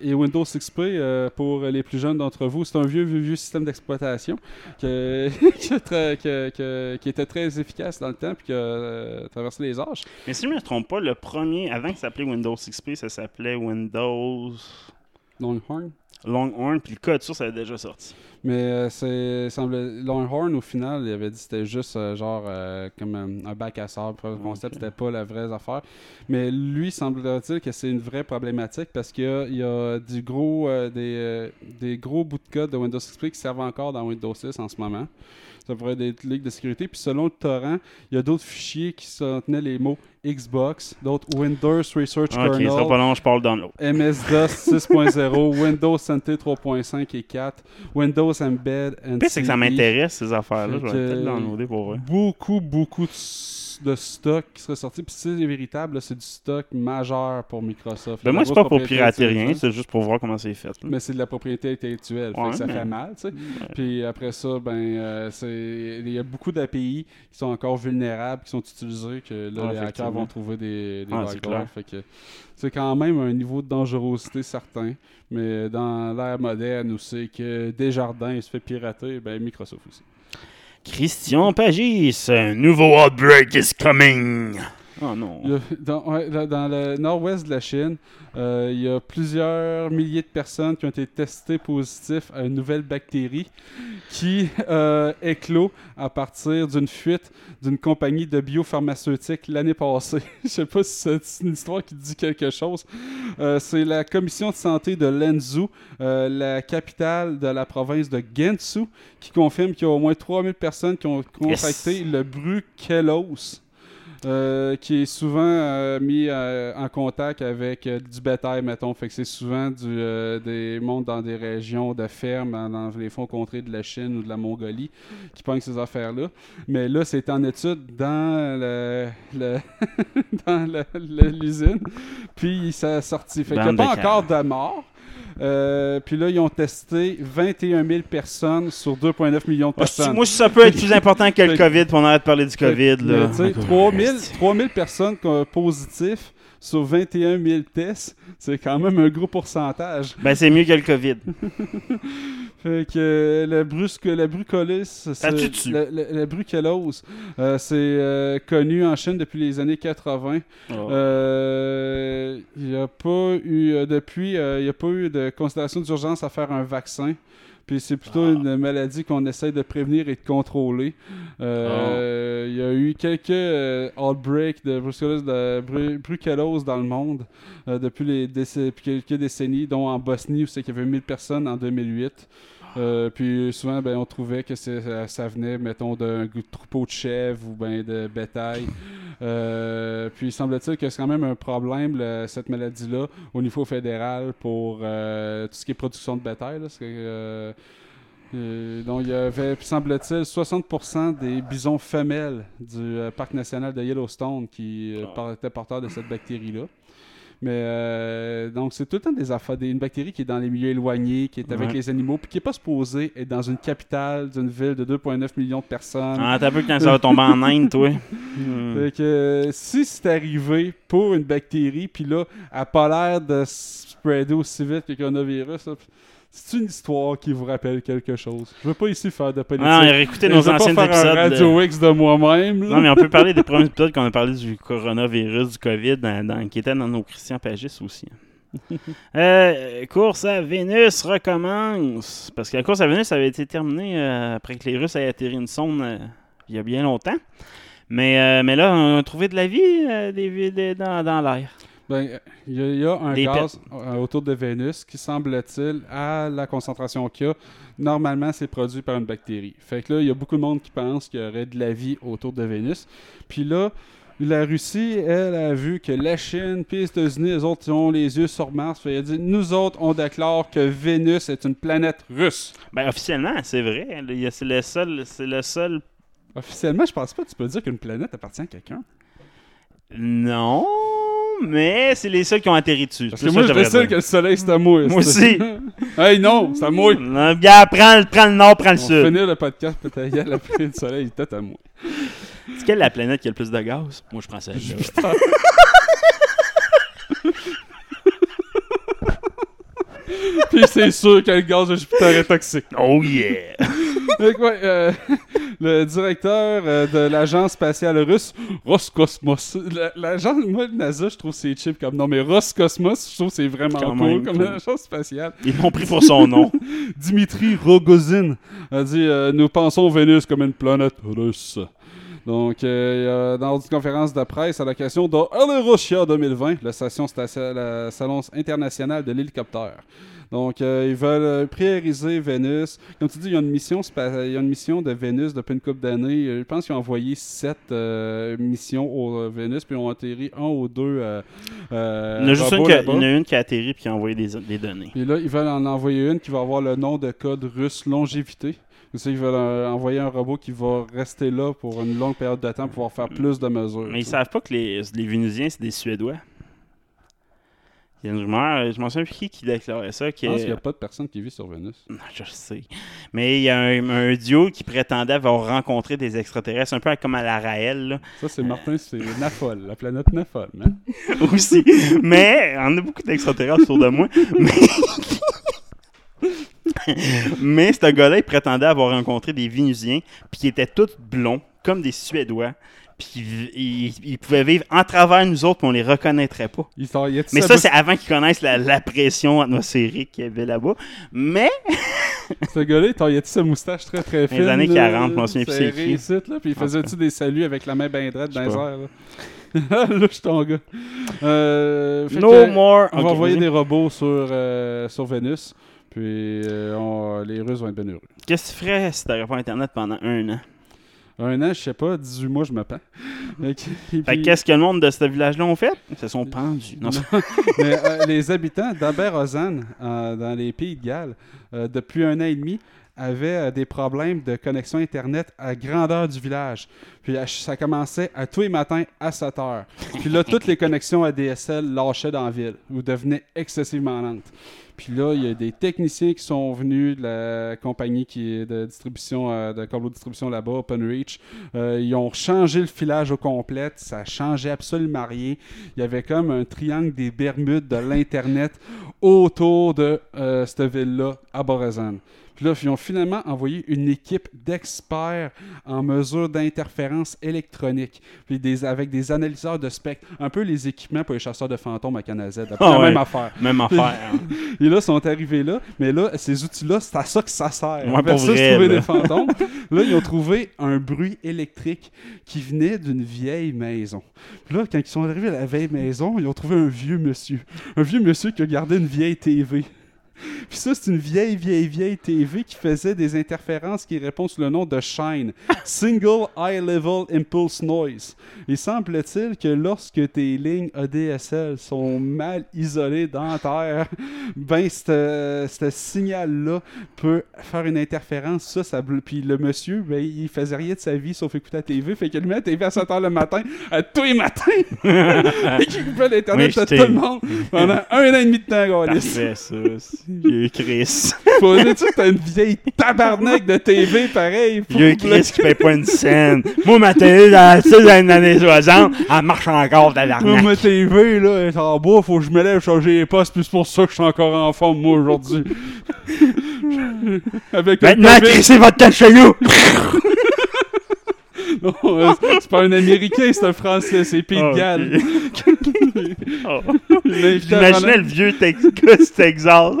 Et Windows XP, euh, pour les plus jeunes d'entre vous, c'est un vieux, vieux, vieux système d'exploitation que- qui, a très- que- que- qui était très efficace dans le temps puis qui a euh, traversé les âges. Mais si je me trompe pas, le premier, avant que ça s'appelait Windows XP, ça s'appelait Windows Longhorn? Longhorn, puis le code source avait déjà sorti. Mais euh, c'est semble Longhorn au final, il avait dit que c'était juste euh, genre euh, comme un, un bac à sable. Le concept c'était pas la vraie affaire. Mais lui semble-t-il que c'est une vraie problématique parce qu'il y y a du gros des, des gros bouts de code de Windows XP qui servent encore dans Windows 6 en ce moment. Ça pourrait être des ligues de sécurité. Puis selon le torrent, il y a d'autres fichiers qui contenaient les mots Xbox, d'autres Windows Research Ok, ça Kernel. pas long, je parle. MS-DOS 6.0, Windows NT 3.5 et 4, Windows Embed and pire, c'est que ça m'intéresse, ces affaires-là. Je vais peut-être downloader pour vrai. Beaucoup, beaucoup de, de stock qui serait sorti. Puis si c'est véritable, c'est du stock majeur pour Microsoft. Ben moi, c'est pas pour pirater rien, c'est juste pour voir comment c'est fait. là. Mais c'est de la propriété intellectuelle, fait Ouais, que ça mais- fait mal, tu sais. Puis après ça, ben, euh, c'est il y a beaucoup d'API qui sont encore vulnérables, qui sont utilisés, que là, Ouais, les hackers vont trouver des, des Ouais, c'est backdoors. clair. Fait que c'est quand même un niveau de dangerosité certain. Mais dans l'ère moderne où c'est que Desjardins il se fait pirater, ben Microsoft aussi. Christian Pagis, un nouveau outbreak is coming. Oh non. Il y a- dans, ouais, là, dans le nord-ouest de la Chine, euh, il y a plusieurs milliers de personnes qui ont été testées positives à une nouvelle bactérie qui euh, éclot à partir d'une fuite d'une compagnie de biopharmaceutique l'année passée. Je sais pas si c'est une histoire qui dit quelque chose. Euh, c'est la commission de santé de Lenzhou, euh, la capitale de la province de Gansu, qui confirme qu'il y a au moins 3000 personnes qui ont contracté le brucellose. Euh, qui est souvent euh, mis euh, en contact avec du bétail, mettons. Fait que c'est souvent du, des mondes dans des régions de fermes, dans, les fonds contrées de la Chine ou de la Mongolie, qui pognent ces affaires-là. Mais là, c'est en étude dans le, le- dans l'usine. Puis ça a sorti. Fait qu'il n'y a pas encore de morts. Euh, puis là, ils ont testé 21 000 personnes sur 2,9 millions de Ah, personnes. moi, si ça peut être plus important que le COVID, puis on arrête de parler du COVID, Mais, là. tu sais, 3000, 3000 personnes qui ont positif sur 21 000 tests, c'est quand même un gros pourcentage. Ben, c'est mieux que le COVID. Fait que le brusque, la c'est- dessus. la, la- la brucellose, euh, c'est euh, connu en Chine depuis les années 80. Oh. Euh, Il n'y a pas eu, depuis, il n'y a pas eu de considération d'urgence à faire un vaccin Puis c'est plutôt une maladie qu'on essaie de prévenir et de contrôler. Euh, Il y a eu quelques euh, outbreaks de brucellose, de bru- brucellose dans le monde euh, depuis, les déc- depuis quelques décennies, dont en Bosnie où c'est qu'il y avait 1000 personnes en 2008. Euh, puis souvent, ben, on trouvait que ça, ça venait, mettons, d'un troupeau de chèvres ou ben, de bétail. Euh, puis il semble-t-il que c'est quand même un problème, le- cette maladie-là, au niveau fédéral pour euh, tout ce qui est production de bétail. là, euh, donc, il y avait, semble-t-il, 60% des bisons femelles du euh, parc national de Yellowstone qui euh, étaient porteurs de cette bactérie-là. Mais euh, donc, c'est tout le temps des affaires, une bactérie qui est dans les milieux éloignés, qui est avec Ouais. les animaux, puis qui n'est pas supposée être dans une capitale d'une ville de 2,9 millions de personnes. Ah, t'as peu quand ça va tomber en Inde, toi. Hmm. Fait que euh, si c'est arrivé pour une bactérie, puis là, elle n'a pas l'air de se spreader aussi vite que le coronavirus, là, c'est une histoire qui vous rappelle quelque chose. Je veux pas ici faire de politique. On a réécouté Et nos anciens épisodes. un de- Radio X de moi-même. Non, mais on peut parler des premiers épisodes qu'on a parlé du coronavirus, du COVID, dans- dans- qui étaient dans nos Christian Pagis aussi. Euh, course à Vénus recommence. Parce que la course à Vénus avait été terminée euh, après que les Russes aient atterri une sonde euh, il y a bien longtemps. Mais, euh, mais là, on a trouvé de la vie euh, des, vi- des- dans, dans l'air. Ben, il y, a- il y a un Des gaz euh, autour de Vénus qui semble-t-il, à la concentration qu'il y a, normalement c'est produit par une bactérie. Fait que là, il y a beaucoup de monde qui pense qu'il y aurait de la vie autour de Vénus. Puis là, la Russie, elle, a vu que la Chine puis les États-Unis, les autres, ils ont les yeux sur Mars. Fait, elle a dit, nous autres, on déclare que Vénus est une planète russe. Ben, officiellement, c'est vrai. C'est le seul. C'est le seul. Officiellement, je pense pas que tu peux dire qu'une planète appartient à quelqu'un. Non, mais c'est les seuls qui ont atterri dessus. Parce C'est que moi, je décide que le soleil, c'est à moi. Moi c'est- hey, non, c'est à moi. Bien, prends, le- prends le nord, prends le On sud. va finir le podcast, peut-être. Il y a la le soleil, peut-être à moi. C'est quelle la planète qui a le plus de gaz? Moi, je prends celle Puis c'est sûr que le gaz de Jupiter est toxique. Oh yeah! Ouais, euh, le directeur euh, de l'agence spatiale russe, Roscosmos. La- L'agence, moi, le NASA, je trouve que c'est cheap comme nom, mais Roscosmos, je trouve que c'est vraiment Quand cool même comme cool. agence spatiale. Ils l'ont pris pour son nom. Dimitri Rogozin a dit euh, Nous pensons Vénus comme une planète russe. Donc, euh, il y a- dans une conférence de presse à l'occasion de Russia 2020, la, station la Salon international de l'hélicoptère. Donc, euh, ils veulent euh, prioriser Vénus. Comme tu dis, il y a une mission, il y a une mission de Vénus depuis une couple d'années. Euh, Je pense qu'ils ont envoyé sept euh, missions au Vénus, puis ils ont atterri un ou deux. euh, Il y en a juste une qui a, là-bas. il y en a une qui a atterri puis qui a envoyé des, des données. Puis là, ils veulent en envoyer une qui va avoir le nom de code russe longévité. C'est ils veulent euh, envoyer un robot qui va rester là pour une longue période de temps pour pouvoir faire plus de mesures. Mais ils savent pas que les, les Vénusiens, c'est des Suédois. Il y a une rumeur, je m'en souviens plus qui qui déclarait ça. Je pense qu'il n'y a pas de personne qui vit sur Vénus. Non, je sais. Mais il y a un, un duo qui prétendait avoir rencontré des extraterrestres, un peu comme à la Raël, là. Ça, c'est Martin, c'est Nafol, la planète Nafol. man. aussi. Mais on a beaucoup d'extraterrestres autour de moi. Mais, mais ce gars-là, il prétendait avoir rencontré des Vénusiens, puis qui étaient tous blonds, comme des Suédois. Puis ils, pouvaient vivre en travers nous autres, puis on les reconnaîtrait pas. Il il Mais ça, c'est avant qu'ils connaissent la, la pression atmosphérique qu'il y avait là-bas. Mais Ce gars-là, il a sa moustache très très fine. années là, 40, je m'en souviens plus c'est qui. Puis il faisait-tu des saluts avec la main bien droite dans les airs, là? là, je suis ton gars. Euh, no que- more. On va Ok, envoyer des robots sur, euh, sur Vénus. Puis euh, on- les Russes vont être bien heureux. Qu'est-ce que tu ferais si t'avais pas Internet pendant un an? Un an, je sais pas, 18 mois, je me pends. Fait que- et Fait puis- que qu'est-ce que le monde de ce village-là ont fait? Ils se sont pendus. Non, Mais, euh, les habitants d'Aberozan, euh, dans les pays de Galles, euh, depuis un an et demi, avaient euh, des problèmes de connexion Internet à grandeur du village. Puis à- ça commençait à tous les matins à 7 heures. Puis là, toutes les connexions ADSL lâchaient dans la ville ou devenaient excessivement lentes. Puis là, il y a des techniciens qui sont venus de la compagnie qui est de distribution, euh, de câble de distribution là-bas, OpenReach. Euh, ils ont changé le filage au complet. Ça changeait absolument rien. Il y avait comme un triangle des Bermudes de l'Internet autour de euh, cette ville-là, à Borazan. Puis là, ils ont finalement envoyé une équipe d'experts en mesure d'interférence électronique, puis des, avec des analyseurs de spectre, un peu les équipements pour les chasseurs de fantômes à Canazet. Ah la ouais. même affaire. Même affaire. hein. Et là, ils sont arrivés là, mais là, ces outils-là, c'est à ça que ça sert. Ouais, pour Versus vrai, trouver là. des fantômes. là, ils ont trouvé un bruit électrique qui venait d'une vieille maison. Puis là, quand ils sont arrivés à la vieille maison, ils ont trouvé un vieux monsieur. Un vieux monsieur qui a gardé une vieille TV. Puis ça, c'est une vieille, vieille, vieille TV qui faisait des interférences qui répondent sous le nom de Shine. Single High Level Impulse Noise. Il semble-t-il que lorsque tes lignes ADSL sont mal isolées dans la terre, ben, ce ce signal-là peut faire une interférence. Ça, ça Puis le monsieur, ben, il faisait rien de sa vie sauf écouter la TV. Fait qu'il allumait la TV à 7 h le matin, à tous les matins. Et qu'il coupait l'Internet Oui, à tout le monde pendant un an et demi de temps. Parfait, ça. Vieux Chris. Faut dire que t'as une vieille tabarnak de TV pareil. Vieux Chris qui paye pas une scène. Moi, ma télé, dans les années 60, elle marche encore, Moi, tabarnak. ma TV, là, elle est en bois, faut que je me lève changer les postes, puis c'est pour ça que je suis encore en forme, moi, aujourd'hui. Avec Maintenant, crissez votre tête chez nous. non, euh, c'est- pas un Américain, c'est un Français, c'est Pete ok. Gall. Oh. J'imaginais le vieux Texas, Texas.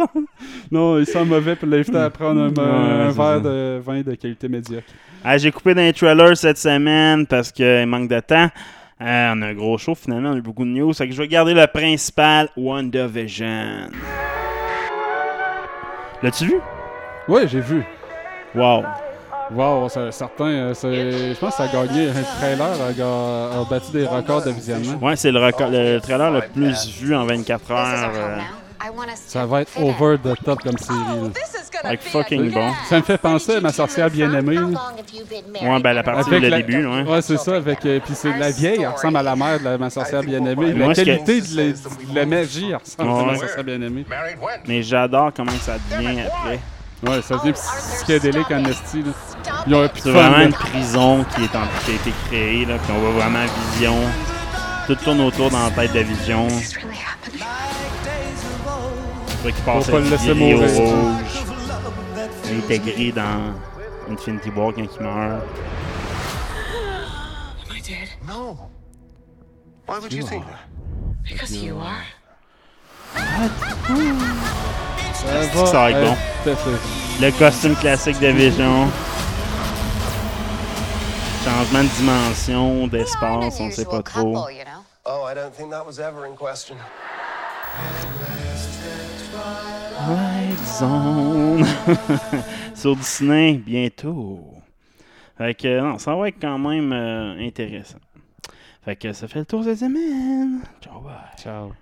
Non, il sent mauvais, l'a invité à prendre un, un Ouais, verre ça. de vin de qualité médiocre. Ah, J'ai coupé dans les trailers cette semaine parce qu'il manque de temps. Euh, on a un gros show finalement, on a eu beaucoup de news. Fait que je vais garder le principal, WandaVision. L'as-tu vu? Ouais, j'ai vu. Wow. Wow, c'est certain. euh, c'est- Je pense que ça a gagné. Un trailer a, ga- a battu des records de visionnement. Ouais, c'est le, record- le trailer le plus vu en 24 heures. euh, Ça va être over the top comme série. là. Like fucking bon. Ça me fait penser à ma sorcière bien-aimée. Ouais, ben la partie Avec le la- début, ouais. Ouais, c'est ça. Avec, euh, puis c'est la vieille, elle ressemble à la mère de la, ma sorcière bien-aimée. La que- qualité de, la, de la magie elle ressemble à ma sorcière bien-aimée. Mais j'adore comment ça devient après. Ouais, ça devient psychédélique en esti. C'est vraiment une prison qui, est en, qui a été créée, là, puis on voit vraiment Vision. Tout tourne autour dans la tête de Vision. Qu'il passe pas le laisser mourir. rouge. Intégré dans Infinity War quand il meurt. No. Why would you think that? Ça Ça va être être bon. Le costume classique de Vision. Changement de dimension, d'espace, on sait pas trop. Oh, I don't think that was ever in question. Zone. Sur Disney, bientôt. Fait que, non, ça va être quand même euh, intéressant. Fait que ça fait le tour cette semaine. Ciao, bye. Ciao.